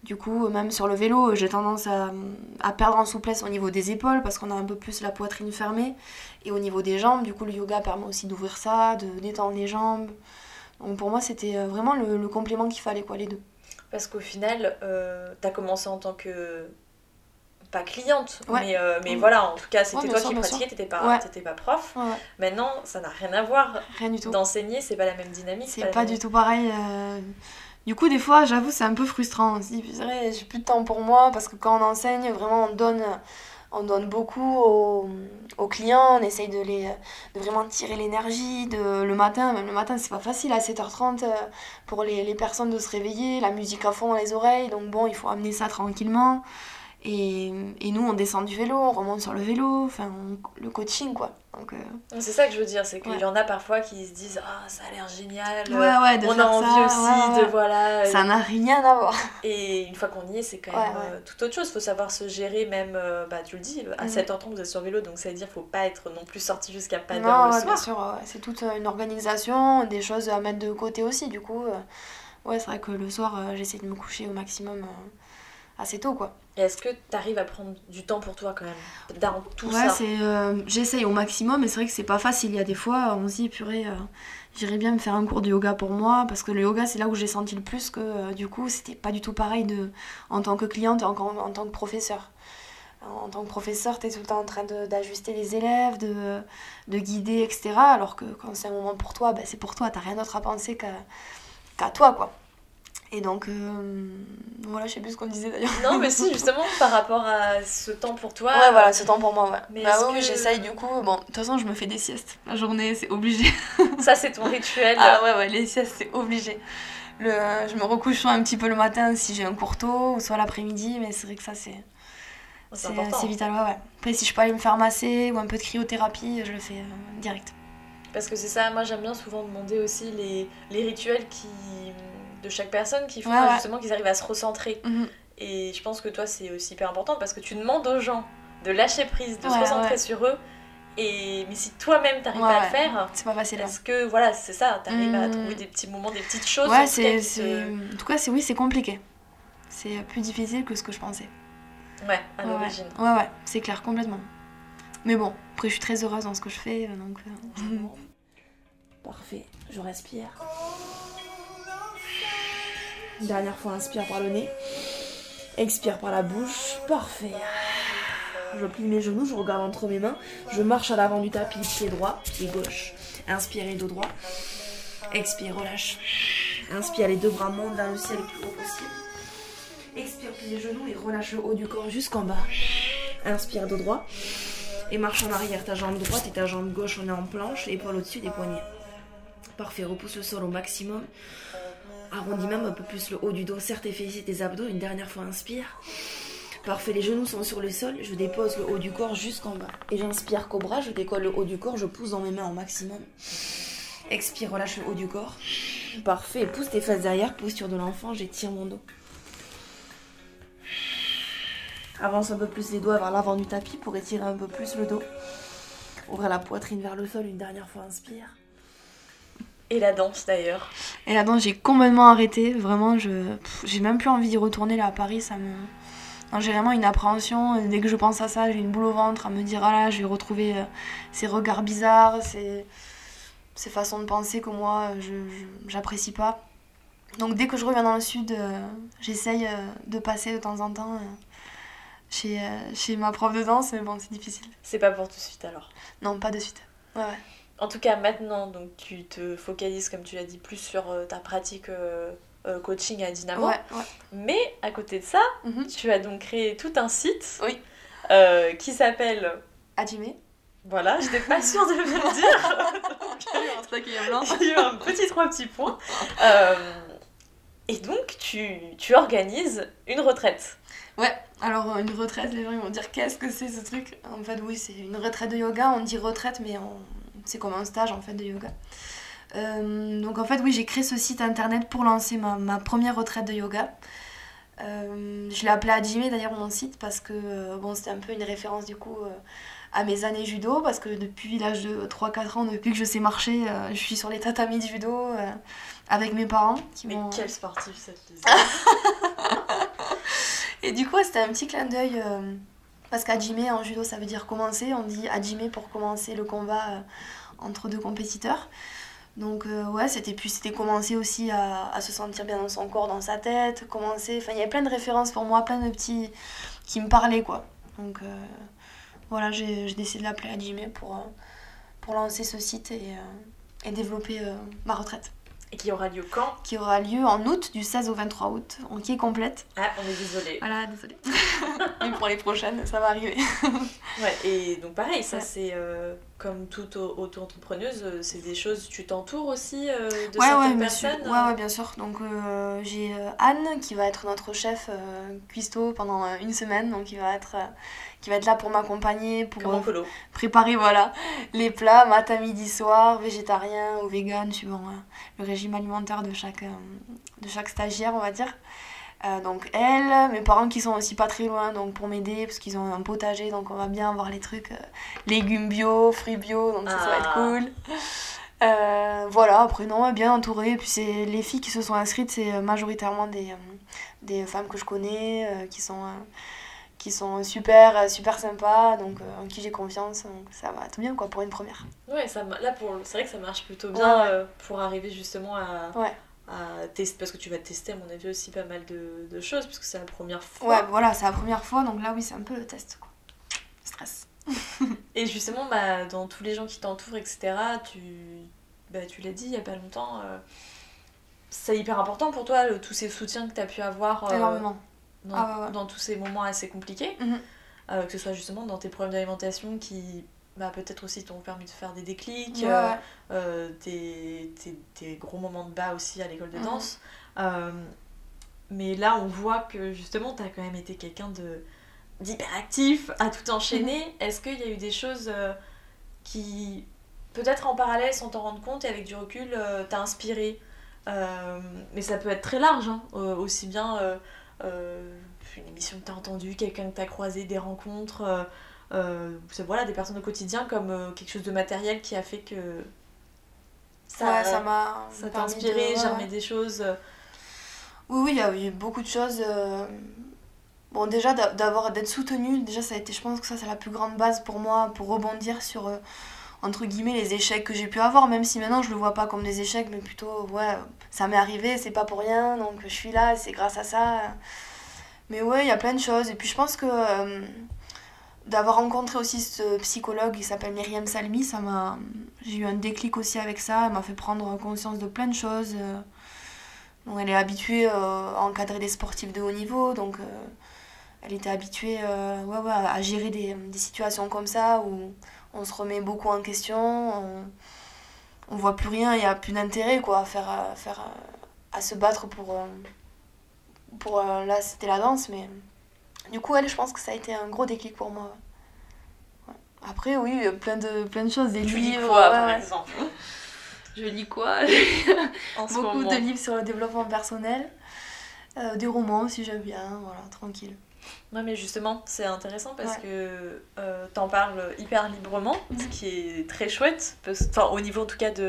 Du coup, même sur le vélo, j'ai tendance à, à perdre en souplesse au niveau des épaules parce qu'on a un peu plus la poitrine fermée. Et au niveau des jambes, du coup, le yoga permet aussi d'ouvrir ça, de détendre les jambes. Donc pour moi, c'était euh, vraiment le, le complément qu'il fallait, quoi, les deux. parce qu'au final, euh, t'as commencé en tant que... Pas cliente, Ouais. mais, euh, mais voilà, en tout cas, c'était Ouais, toi sûr, qui pratiquais, t'étais pas, Ouais. pas prof. Maintenant, ça n'a rien à voir. Rien du tout. D'enseigner, c'est pas la même dynamique. C'est pas même- du tout pareil. euh. Du coup, des fois, j'avoue, c'est un peu frustrant. On se dit, j'ai plus de temps pour moi parce que quand on enseigne, vraiment, on donne, on donne beaucoup aux, aux clients. On essaye de, les, de vraiment tirer l'énergie. De, le matin, même le matin, c'est pas facile à 7h30 euh, pour les, les personnes de se réveiller. La musique à fond dans les oreilles. Donc, bon, il faut amener ça tranquillement. Et, et nous, on descend du vélo, on remonte sur le vélo. Enfin, on- le coaching, quoi. Donc, euh, C'est ça que je veux dire, c'est qu'il Ouais. y en a parfois qui se disent Ah, ça a l'air génial. ouais, ouais, de on a envie ça, aussi de voilà. Ça n'a rien à voir. Et une fois qu'on y est, c'est quand même euh, tout autre chose. faut savoir se gérer, même, euh, bah, tu le dis, à Mhm. 7h30 vous êtes sur vélo, donc ça veut dire faut pas être non plus sorti jusqu'à pas d'heure le soir. bien sûr, c'est toute euh, une organisation, des choses à mettre de côté aussi. Du coup, ouais, c'est vrai que le soir, j'essaie de me coucher au maximum assez tôt, quoi. Est-ce que tu arrives à prendre du temps pour toi quand même Dans tout ouais, ça? euh, j'essaye au maximum, mais c'est vrai que c'est pas facile. Il y a des fois, on se dit, purée, euh, j'irais bien me faire un cours de yoga pour moi, parce que le yoga, c'est là où j'ai senti le plus que, euh, du coup, c'était pas du tout pareil de, en tant que cliente et encore en tant que professeur. En tant que professeur, tu es tout le temps en train d'ajuster les élèves, de, de guider, etc. Alors que quand c'est un moment pour toi, ben, c'est pour toi, t'as rien d'autre à penser qu'à qu'à toi, quoi. Et donc, euh, voilà, je sais plus ce qu'on disait d'ailleurs. Non, mais si, justement, par rapport à ce temps pour toi. Ouais, voilà, ce temps pour moi, ouais. Mais bah oui, que- j'essaye du coup. Bon, de toute façon, je me fais des siestes. La journée, c'est obligé. Ça, c'est ton rituel. Ah ouais, ouais, les siestes, c'est obligé. Le, je me recouche soit un petit peu le matin si j'ai un cours tôt, ou soit l'après-midi, mais c'est vrai que ça, c'est important. c'est vital. Ouais, ouais. Après, si je peux aller me faire masser ou un peu de cryothérapie, je le fais euh, direct. Parce que c'est ça, moi j'aime bien souvent demander aussi les, les rituels qui, de chaque personne qui font Ouais, ouais. justement qu'ils arrivent à se recentrer. Mhm. Et je pense que toi, c'est aussi hyper important parce que tu demandes aux gens de lâcher prise, de se recentrer sur eux. Et mais si toi-même t'arrives pas à le faire, C'est pas facile. hein. est-ce que voilà, c'est ça, t'arrives à Mm. trouver des petits moments, des petites choses Ouais, c'est, te- en tout cas, c'est oui, c'est compliqué. C'est plus difficile que ce que je pensais. Ouais, à Ouais, l'origine. Ouais, ouais, c'est clair, complètement. Mais bon, après, je suis très heureuse dans ce que je fais, donc. euh, Parfait, je respire. Dernière fois, inspire par le nez. Expire par la bouche. Parfait. Je plie mes genoux, je regarde entre mes mains. Je marche à l'avant du tapis, pied droit, pied gauche. Inspire dos droit. Expire, relâche. Inspire, les deux bras montent vers le ciel le plus haut possible. Expire, plie les genoux et relâche le haut du corps jusqu'en bas. Inspire, dos droit. Et marche en arrière, ta jambe droite et ta jambe gauche, on est en planche, l'épaule au-dessus des poignets. Parfait, repousse le sol au maximum. Arrondis même un peu plus le haut du dos, serre tes tes abdos. Une dernière fois, inspire. Parfait, les genoux sont sur le sol, je dépose le haut du corps jusqu'en bas. Et j'inspire cobra, je décolle le haut du corps, je pousse dans mes mains au maximum. Expire, relâche le haut du corps. Parfait, pousse tes fesses derrière, posture de l'enfant, j'étire mon dos. Avance un peu plus les doigts vers l'avant du tapis pour étirer un peu plus le dos. Ouvrir la poitrine vers le sol une dernière fois, inspire. Et la danse d'ailleurs. Et là-dedans, j'ai complètement arrêté. Vraiment, je j'ai même plus envie d'y retourner là à Paris. Ça me... J'ai vraiment une appréhension. Dès que je pense à ça, j'ai une boule au ventre à me dire ah là, je vais retrouver euh, ces regards bizarres, ces... ces façons de penser que moi, je je- j'apprécie pas. Donc dès que je reviens dans le sud, euh, j'essaye euh, de passer de temps en temps euh, chez, euh, chez ma prof de danse, mais bon, c'est difficile. C'est pas pour tout de suite alors. Non, pas de suite. Ouais, ouais. En tout cas, maintenant, donc tu te focalises, comme tu l'as dit, plus sur euh, ta pratique euh, euh, coaching à Dynamo. Ouais, ouais. Mais à côté de ça, Mhm. tu as donc créé tout un site Oui. euh, qui s'appelle. Hajime. Voilà, j'étais pas sûre de le dire. Il y a eu un petit trois petits points. Euh, et donc, tu, tu organises une retraite. Ouais, alors une retraite, les gens ils vont dire qu'est-ce que c'est ce truc? En fait, oui, c'est une retraite de yoga. On dit retraite, mais on- c'est comme un stage en fait de yoga. Euh, donc en fait, oui, j'ai créé ce site internet pour lancer ma, ma première retraite de yoga. Euh, je l'ai appelé Hajime d'ailleurs mon site parce que euh, bon, c'était un peu une référence du coup à mes années judo parce que depuis l'âge de 3-4 ans, depuis que je sais marcher, je suis sur les tatamis de judo avec mes parents qui Mais m'ont quel sportif cette. Et du coup, c'était un petit clin d'œil. Parce qu'Hajime en judo, ça veut dire commencer. On dit Hajime pour commencer le combat euh, entre deux compétiteurs. Donc, euh, ouais, c'était puis c'était commencer aussi à, se sentir bien dans son corps, dans sa tête. Commencer. Enfin, il y avait plein de références pour moi, plein de petits. qui me parlaient, quoi. Donc, euh, voilà, j'ai décidé de l'appeler Hajime pour, pour lancer ce site et, et développer ma retraite. Et qui aura lieu quand Qui aura lieu en août, du 16 au 23 août, donc qui est complète. Ah, on est désolé. Voilà, désolée. Mais pour les prochaines, ça va arriver. Ouais, et donc pareil, ça Ouais. c'est euh, comme toute au- auto-entrepreneuse, euh, c'est des choses, tu t'entoures aussi euh, de ouais, ouais, certaines bien sûr. personnes Ouais, ouais, bien sûr. Donc, euh, j'ai euh, Anne qui va être notre chef euh, cuistot pendant euh, une semaine. Donc, il va être, euh, qui va être là pour m'accompagner, pour euh, préparer voilà, les plats matin, midi, soir, végétarien ou vegan, suivant euh, le régime alimentaire de chaque, euh, de chaque stagiaire, on va dire. Euh, donc elle, mes parents qui sont aussi pas très loin donc pour m'aider parce qu'ils ont un potager donc on va bien avoir les trucs euh, légumes bio, fruits bio donc ça, ça va être Ah. cool. Euh, voilà, après non, bien entouré. Puis c'est les filles qui se sont inscrites, c'est majoritairement des, des femmes que je connais, qui sont, qui sont super, super sympas, donc en qui j'ai confiance. Donc ça va être bien quoi pour une première. Ouais, ça, là pour, c'est vrai que ça marche plutôt bien Ouais, ouais. pour arriver justement à, Ouais. À tester, parce que tu vas tester à mon avis aussi pas mal de, de choses, puisque c'est la première fois. Ouais, voilà, c'est la première fois, donc là oui, c'est un peu le test quoi. Stress. Et justement, bah, dans tous les gens qui t'entourent, etc., tu, bah, tu l'as dit il y a pas longtemps, euh, c'est hyper important pour toi, le- tous ces soutiens que tu as pu avoir euh, Énormément. dans, Ah ouais, ouais. dans tous ces moments assez compliqués, Mhm. euh, que ce soit justement dans tes problèmes d'alimentation qui bah, peut-être aussi t'ont permis de faire des déclics, Ouais, euh, ouais. euh, tes, tes- tes gros moments de bas aussi à l'école de Mhm. danse. Euh, mais là, on voit que justement, tu as quand même été quelqu'un de d'hyperactif, à tout enchaîner. Mhm. Est-ce qu'il y a eu des choses euh, qui, peut-être en parallèle, sans t'en rendre compte et avec du recul, euh, t'a inspiré? Mais ça peut être très large, hein, aussi bien une émission que t'as entendue, quelqu'un que t'as croisé, des rencontres, voilà, des personnes au quotidien comme euh, quelque chose de matériel qui a fait que ça ouais, ça m'a. ça t'a de- inspiré, germé ouais. des choses. euh, Oui, oui, il y a eu beaucoup de choses. euh, Bon, déjà, d'a- d'avoir d'être soutenu, déjà, ça a été, je pense que ça, c'est la plus grande base pour moi, pour rebondir sur, euh, entre guillemets, les échecs que j'ai pu avoir, même si maintenant, je le vois pas comme des échecs, mais plutôt, ouais, ça m'est arrivé, c'est pas pour rien, donc je suis là, c'est grâce à ça. Mais ouais, il y a plein de choses. Et puis, je pense que euh, d'avoir rencontré aussi ce psychologue qui s'appelle Myriam Salmi, ça m'a... J'ai eu un déclic aussi avec ça, elle m'a fait prendre conscience de plein de choses. euh, elle est habituée euh, à encadrer des sportifs de haut niveau, donc euh, elle était habituée à gérer des, situations comme ça où on se remet beaucoup en question, on, on voit plus rien, il n'y a plus d'intérêt quoi, à, faire, à, se battre pour... pour là, c'était la danse, mais du coup, elle, je pense que ça a été un gros déclic pour moi. ouais. Après, oui, plein de, plein de choses, des Tu lis livres. quoi, ouais, par ouais. exemple? Je lis quoi en Beaucoup moment de livres sur le développement personnel. Euh, des romans aussi, j'aime bien, voilà, tranquille. Non mais justement, c'est intéressant parce Ouais. que euh, t'en parles hyper librement, ce Mhm. qui est très chouette, parce- enfin au niveau en tout cas de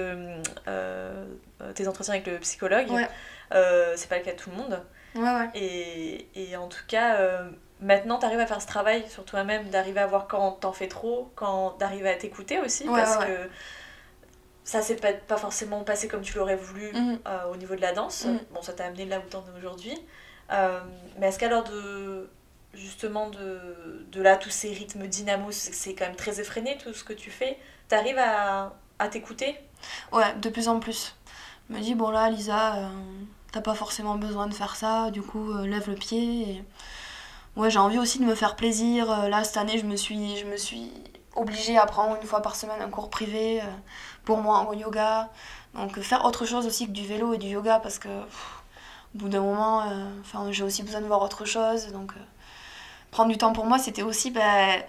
euh, euh, tes entretiens avec le psychologue, Ouais. euh, c'est pas le cas de tout le monde. Ouais, ouais. Et, et en tout cas, maintenant t'arrives à faire ce travail sur toi-même, d'arriver à voir quand t'en fais trop, quand d'arriver à t'écouter aussi, Ouais, parce ouais, que ça s'est pas, pas forcément passé comme tu l'aurais voulu Mhm. euh, au niveau de la danse. Mhm. Bon, ça t'a amené là où t'en es aujourd'hui. Euh, mais est-ce qu'à l'heure de justement de, de là tous ces rythmes dynamos, c'est c'est quand même très effréné tout ce que tu fais, t'arrives à, à t'écouter? Ouais, de plus en plus. Je me dis, bon là, Lisa, euh, t'as pas forcément besoin de faire ça, du coup, euh, lève le pied. Et... Ouais, j'ai envie aussi de me faire plaisir. Euh, là, cette année, je me suis, je me suis obligée à prendre une fois par semaine un cours privé euh, pour moi en yoga. Donc, euh, faire autre chose aussi que du vélo et du yoga parce que, au bout d'un moment, j'ai aussi besoin de voir autre chose. Donc, prendre du temps pour moi, c'était aussi, ben,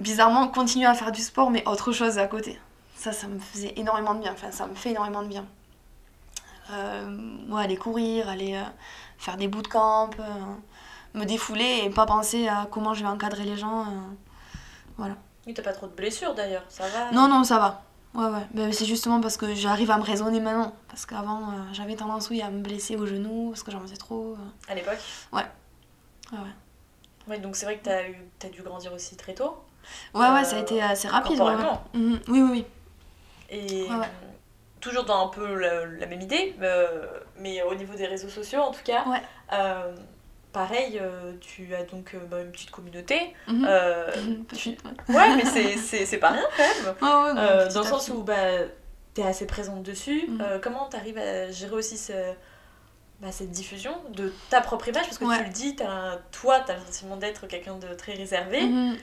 bizarrement, continuer à faire du sport, mais autre chose à côté. Ça, ça me faisait énormément de bien. Enfin, ça me fait énormément de bien. Euh, ouais, aller courir, aller faire des bootcamps, me défouler et pas penser à comment je vais encadrer les gens. euh, voilà. Oui, t'as pas trop de blessures d'ailleurs, ça va Non, non, ça va. Ouais, ouais. Mais c'est justement parce que j'arrive à me raisonner maintenant. Parce qu'avant, euh, j'avais tendance, oui, à me blesser au genou parce que j'en faisais trop. euh. À l'époque? Ouais, ouais. Ouais, donc c'est vrai que t'as eu, t'as dû grandir aussi très tôt? Ouais, ouais, ça a été assez rapide. ouais. Mhm. Oui, oui, oui. Et Ouais, toujours dans un peu la, la même idée, mais au niveau des réseaux sociaux en tout cas. Ouais. Pareil, euh, tu as donc euh, bah, une petite communauté. Mhm, petite, ouais. mais c'est- pas rien quand même. Ouais, non, dans le sens où bah, tu es assez présente dessus. Mhm. Comment tu arrives à gérer aussi ce- bah, cette diffusion de ta propre image? Parce que Ouais. tu le dis, un- toi, tu as le sentiment d'être quelqu'un de très réservé. Mhm.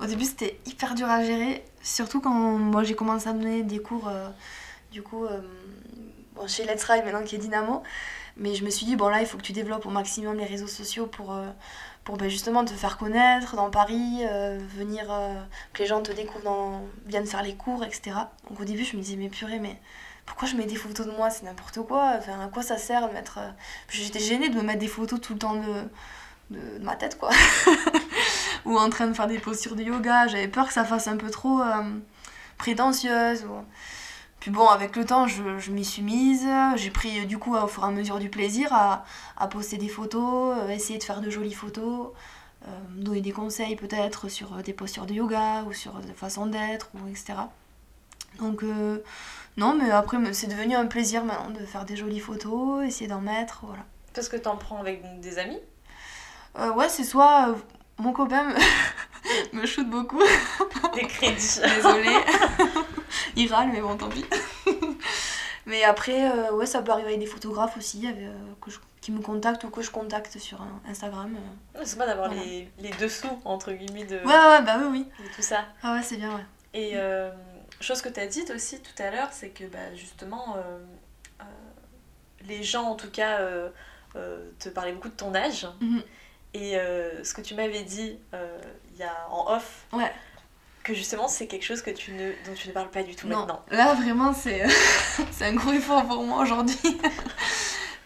Au début, c'était hyper dur à gérer, surtout quand moi j'ai commencé à donner des cours, euh, du coup, euh, bon, chez Let's Ride maintenant qui est Dynamo. Mais je me suis dit, bon là, il faut que tu développes au maximum les réseaux sociaux pour, euh, pour ben, justement te faire connaître dans Paris, euh, venir, euh, que les gens te découvrent, dans, viennent faire les cours, etc. Donc au début, je me disais, mais purée, mais pourquoi je mets des photos de moi? C'est n'importe quoi. Enfin, à quoi ça sert de mettre. J'étais gênée de me mettre des photos tout le temps de, de, ma tête, quoi. ou en train de faire des postures de yoga. J'avais peur que ça fasse un peu trop prétentieuse. Puis bon, avec le temps, je, je m'y suis mise. J'ai pris euh, du coup au fur et à mesure du plaisir à, à poster des photos, euh, essayer de faire de jolies photos, euh, donner des conseils peut-être sur des postures de yoga ou sur des façons d'être, ou etc. Donc euh, non, mais après c'est devenu un plaisir maintenant de faire des jolies photos, essayer d'en mettre, voilà. Parce que t'en prends avec des amis? Euh, ouais, c'est soit mon copain me, me shoot beaucoup, Des crédits. désolé, il râle, mais bon, tant pis. mais après, euh, ouais, ça peut arriver avec des photographes aussi avec, euh, que je- qui me contactent ou que je contacte sur euh, Instagram. C'est pas d'avoir Voilà. les, les dessous, entre guillemets, de, Ouais, ouais, bah oui, oui. de tout ça. Ah ouais, c'est bien, ouais. Et euh, chose que tu as dite aussi tout à l'heure, c'est que bah, justement, les gens en tout cas te parlaient beaucoup de ton âge. Mhm. Et euh, ce que tu m'avais dit euh, il y a en off, Ouais. que justement c'est quelque chose que tu ne, dont tu ne parles pas du tout Non, maintenant. là vraiment c'est un gros effort pour moi aujourd'hui.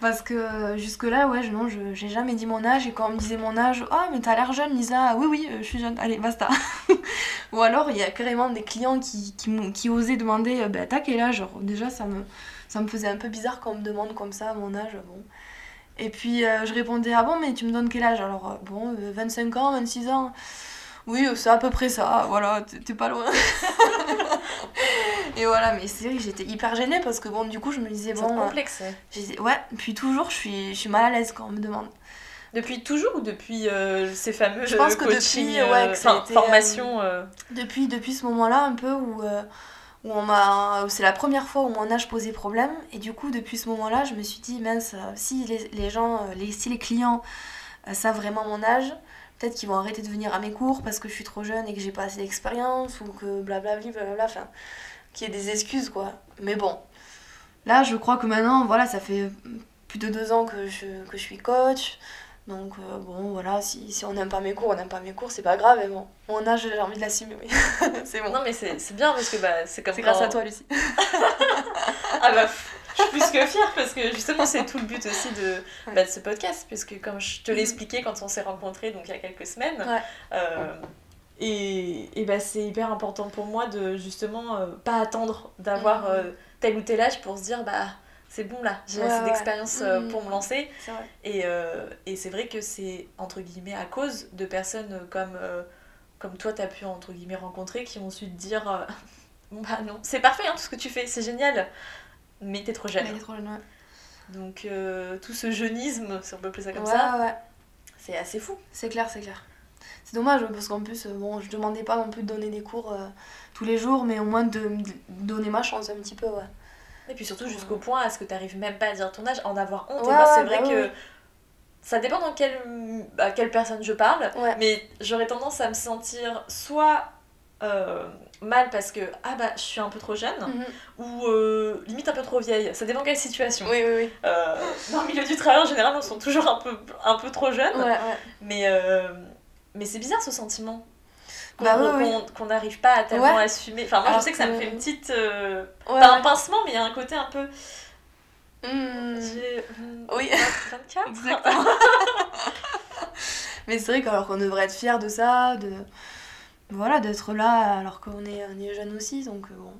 Parce que jusque-là, ouais, je, non, je j'ai jamais dit mon âge. Et quand on me disait mon âge, ah, mais t'as l'air jeune, Lisa. Oui, oui, euh, je suis jeune. Allez, basta. Ou alors, il y a carrément des clients qui, qui, osaient demander, euh, bah, t'as quel âge? Genre, Déjà, ça me, ça me faisait un peu bizarre quand on me demande comme ça mon âge. Bon. Et puis, euh, je répondais, ah bon, mais tu me donnes quel âge? Alors, bon, euh, 25 ans, 26 ans. Oui, euh, c'est à peu près ça. Voilà, t'es pas loin. Et voilà, mais c'est vrai que j'étais hyper gênée parce que bon, du coup, je me disais, C'est bon, euh, complexe. ouais. j'ai- ouais, puis toujours, je suis, je suis mal à l'aise quand on me demande. Depuis toujours ou depuis euh, ces fameux Je pense euh, que coaching, depuis, ouais, euh, que ça été, formation euh, Depuis, depuis ce moment-là, un peu où, euh, où on m'a. C'est la première fois où mon âge posait problème. Et du coup, depuis ce moment-là, je me suis dit, mince, euh, si les, les gens, euh, les, si les clients euh, savent vraiment mon âge, peut-être qu'ils vont arrêter de venir à mes cours parce que je suis trop jeune et que j'ai pas assez d'expérience ou que blablabla, blablabla, enfin, qu'il y ait des excuses, quoi. Mais bon, là, je crois que maintenant, voilà, ça fait plus de deux ans que je, que je suis coach. Donc, euh, bon, voilà, si, si on n'aime pas mes cours, on n'aime pas mes cours, c'est pas grave. Mais bon, mon âge, j'ai envie de l'assumer, oui. c'est bon. Non mais c'est bien parce que bah, c'est comme C'est grâce à toi, Lucie. Ah bah, je suis plus que fière parce que justement c'est tout le but aussi de, Ouais. bah, de ce podcast puisque comme je te l'ai Mhm. expliqué quand on s'est rencontrés donc il y a quelques semaines Ouais. euh, et, et bah, c'est hyper important pour moi de justement euh, pas attendre d'avoir Mhm. euh, tel ou tel âge pour se dire bah c'est bon là j'ai Ouais, assez d'expérience Mhm. pour me lancer C'est vrai. et, euh, et c'est vrai que c'est entre guillemets à cause de personnes comme, euh, comme toi t'as pu entre guillemets rencontrer qui ont su te dire euh, bah non c'est parfait hein, tout ce que tu fais c'est génial mais t'es trop jeune Mais il est trop jeune, ouais. donc euh, tout ce jeunisme si on peut appeler ça comme ouais, ça ouais. c'est assez fou C'est clair, c'est clair. C'est dommage parce qu'en plus, euh, bon, je demandais pas non plus de donner des cours euh, tous les jours, mais au moins de donner ma chance un petit peu, ouais. et puis surtout jusqu'au point à ce que t'arrives même pas à dire ton âge en avoir honte et Ouais, moi c'est vrai bah que oui. ça dépend dans quelle, à quelle personne je parle mais j'aurais tendance à me sentir soit euh, mal parce que ah bah je suis un peu trop jeune Mhm. ou euh, limite un peu trop vieille. Ça dépend quelle situation. Oui, oui, oui. Euh, dans le milieu du travail, en général, on sont toujours un peu, un peu trop jeunes. Ouais, ouais. Mais, euh, mais c'est bizarre ce sentiment. Qu'on Bah oui, oui. qu'on- qu'on n'arrive pas à tellement Ouais. assumer. Enfin, moi, Alors je sais que ça me fait une petite. pas un pincement, mais il y a un côté un peu. Hmm, Oui. 24 Exactement. Mais c'est vrai qu'on devrait être fier de ça, de voilà, d'être là alors qu'on est, on est jeune aussi, donc euh, bon,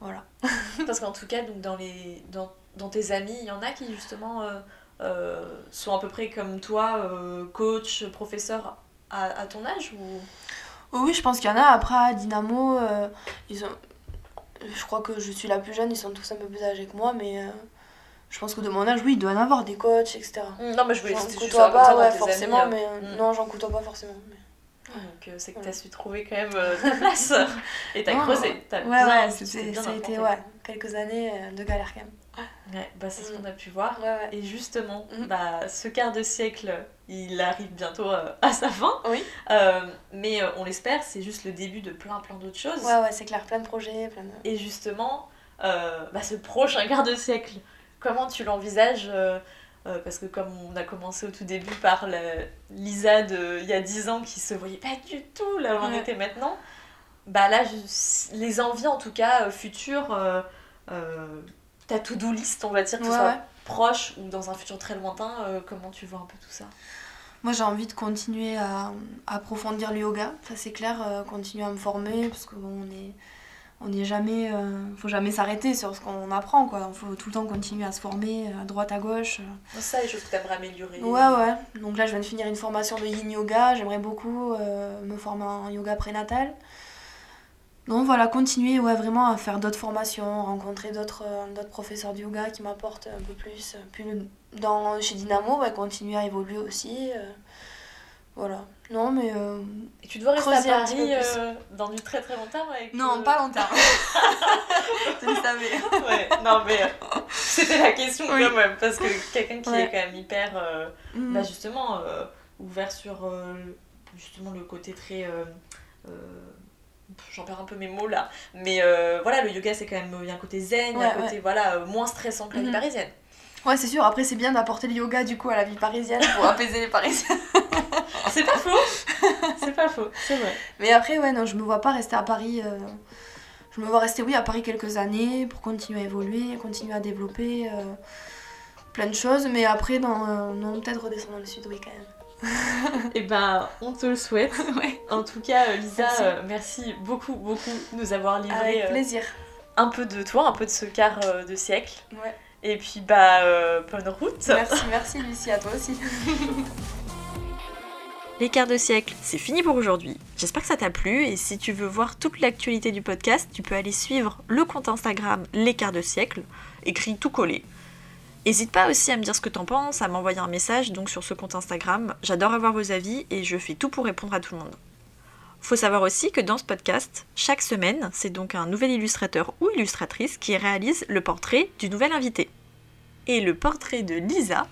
voilà. Parce qu'en tout cas, donc, dans, les, dans, dans tes amis, il y en a qui justement euh, euh, sont à peu près comme toi, euh, coach, professeur à, à ton âge ou... Oui, oui, je pense qu'il y en a. Après, à Dynamo, ils ont... je crois que je suis la plus jeune, ils sont tous un peu plus âgés que moi, mais je pense que de mon âge, oui, il doit y en avoir des coachs, etc. Non, mais je voulais J'en côtoie pas, ouais, forcément, amis, mais euh, mm. non, j'en côtoie pas forcément. mais- Donc euh, c'est que Ouais. t'as su trouver quand même euh, ta place et t'as creusé. T'as Ouais, ouais, tu c'était- ça a été ouais, quelques années euh, de galère quand même. Ouais, bah, c'est ce Mm. qu'on a pu voir. Ouais, ouais. Et justement, Mhm. bah, ce quart de siècle, il arrive bientôt euh, à sa fin. Oui. Euh, mais euh, on l'espère, c'est juste le début de plein plein d'autres choses. Ouais, ouais, c'est clair, plein de projets, plein de... Et justement, bah, ce prochain quart de siècle, comment tu l'envisages euh, Parce que comme on a commencé au tout début par la Lisa de il y a 10 ans qui se voyait pas du tout là où on était maintenant, bah là, je- les envies en tout cas euh, futures, euh, euh, ta to-do list, on va dire, que ce soit ouais. proche ou dans un futur très lointain, euh, comment tu vois un peu tout ça? Moi, j'ai envie de continuer à, à approfondir le yoga, ça c'est clair, continuer à me former, parce que bon, on est... On n'est jamais... euh, faut jamais s'arrêter sur ce qu'on apprend, quoi. Il faut tout le temps continuer à se former, à droite, à gauche. euh. Ça, les choses que tu aimerais améliorer. Ouais, ouais. Donc là, je viens de finir une formation de yin yoga. J'aimerais beaucoup euh, me former en yoga prénatal. Donc voilà, continuer ouais, vraiment à faire d'autres formations, rencontrer d'autres euh, d'autres professeurs de yoga qui m'apportent un peu plus. Puis dans, chez Dynamo, ouais, continuer à évoluer aussi. euh, voilà. Non, mais. euh, Et tu dois rester Creuser à Paris euh, dans du très très long terme avec Non, euh, pas longtemps. tu le savais. ouais, non mais c'était la question Oui. quand même parce que quelqu'un qui Ouais. est quand même hyper Mm. bah, justement ouvert sur justement le côté très j'en perds un peu mes mots là mais voilà le yoga c'est quand même il y a un côté zen il y a un Ouais, côté voilà moins stressant que la vie Mhm. parisienne Ouais, c'est sûr. Après, c'est bien d'apporter le yoga du coup à la vie parisienne pour apaiser les Parisiens. c'est pas faux c'est pas faux c'est vrai Mais après, ouais, non, je me vois pas rester à Paris. euh, Je me vois rester, oui, à Paris quelques années pour continuer à évoluer, continuer à développer. euh, plein de choses, mais après, dans, euh, non, peut-être redescendre dans le sud, oui, quand même. Et ben, on te le souhaite. Ouais. En tout cas, euh, Lisa, Merci. euh, merci beaucoup, beaucoup de nous avoir livré Avec euh, plaisir. un peu de toi, un peu de ce quart euh, de siècle. Ouais. Et puis, bah, euh, bonne route. Merci, merci Lucie, à toi aussi. Les quarts de siècle, c'est fini pour aujourd'hui. J'espère que ça t'a plu et si tu veux voir toute l'actualité du podcast, tu peux aller suivre le compte Instagram Les quarts de siècle, écrit tout collé. N'hésite pas aussi à me dire ce que t'en penses, à m'envoyer un message donc sur ce compte Instagram. J'adore avoir vos avis et je fais tout pour répondre à tout le monde. Faut savoir aussi que dans ce podcast, chaque semaine, c'est donc un nouvel illustrateur ou illustratrice qui réalise le portrait du nouvel invité. Et le portrait de Lisa,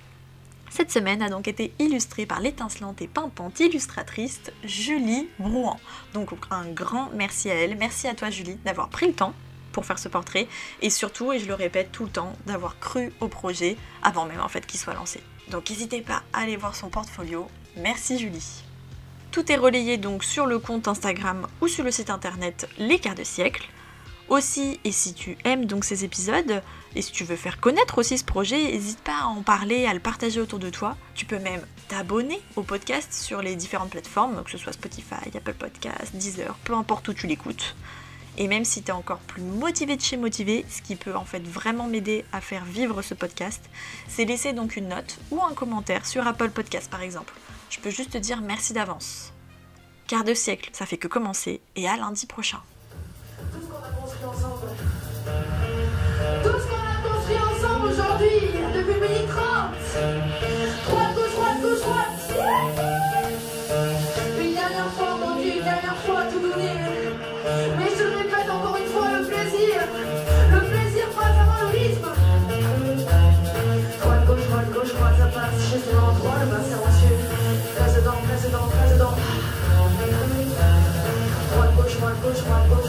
cette semaine a donc été illustrée par l'étincelante et pimpante illustratrice Julie Brouan. Donc un grand merci à elle, merci à toi Julie d'avoir pris le temps pour faire ce portrait et surtout, et je le répète tout le temps, d'avoir cru au projet avant même en fait qu'il soit lancé. Donc n'hésitez pas à aller voir son portfolio. Merci Julie. Tout est relayé donc sur le compte Instagram ou sur le site internet Les Quarts de Siècle. Aussi, et si tu aimes donc ces épisodes, et si tu veux faire connaître aussi ce projet, n'hésite pas à en parler, à le partager autour de toi. Tu peux même t'abonner au podcast sur les différentes plateformes, que ce soit Spotify, Apple Podcast, Deezer, peu importe où tu l'écoutes. Et même si tu es encore plus motivé de chez motivé, ce qui peut en fait vraiment m'aider à faire vivre ce podcast, c'est laisser donc une note ou un commentaire sur Apple Podcast par exemple. Je peux juste te dire merci d'avance. Quart de siècle, ça fait que commencer, et à lundi prochain. Depuis 2030. Droite, gauche, droite, gauche, droite. Une dernière fois, mon Dieu, une dernière fois, tout donner. Mais je te le répète encore une fois, le plaisir. Le plaisir passe avant le rythme. Droite, gauche, droite, gauche, droite, ça passe. Je suis en droit, le bas silencieux. Précédent, précédent, précédent. Droite, gauche, droite, gauche, droite, gauche.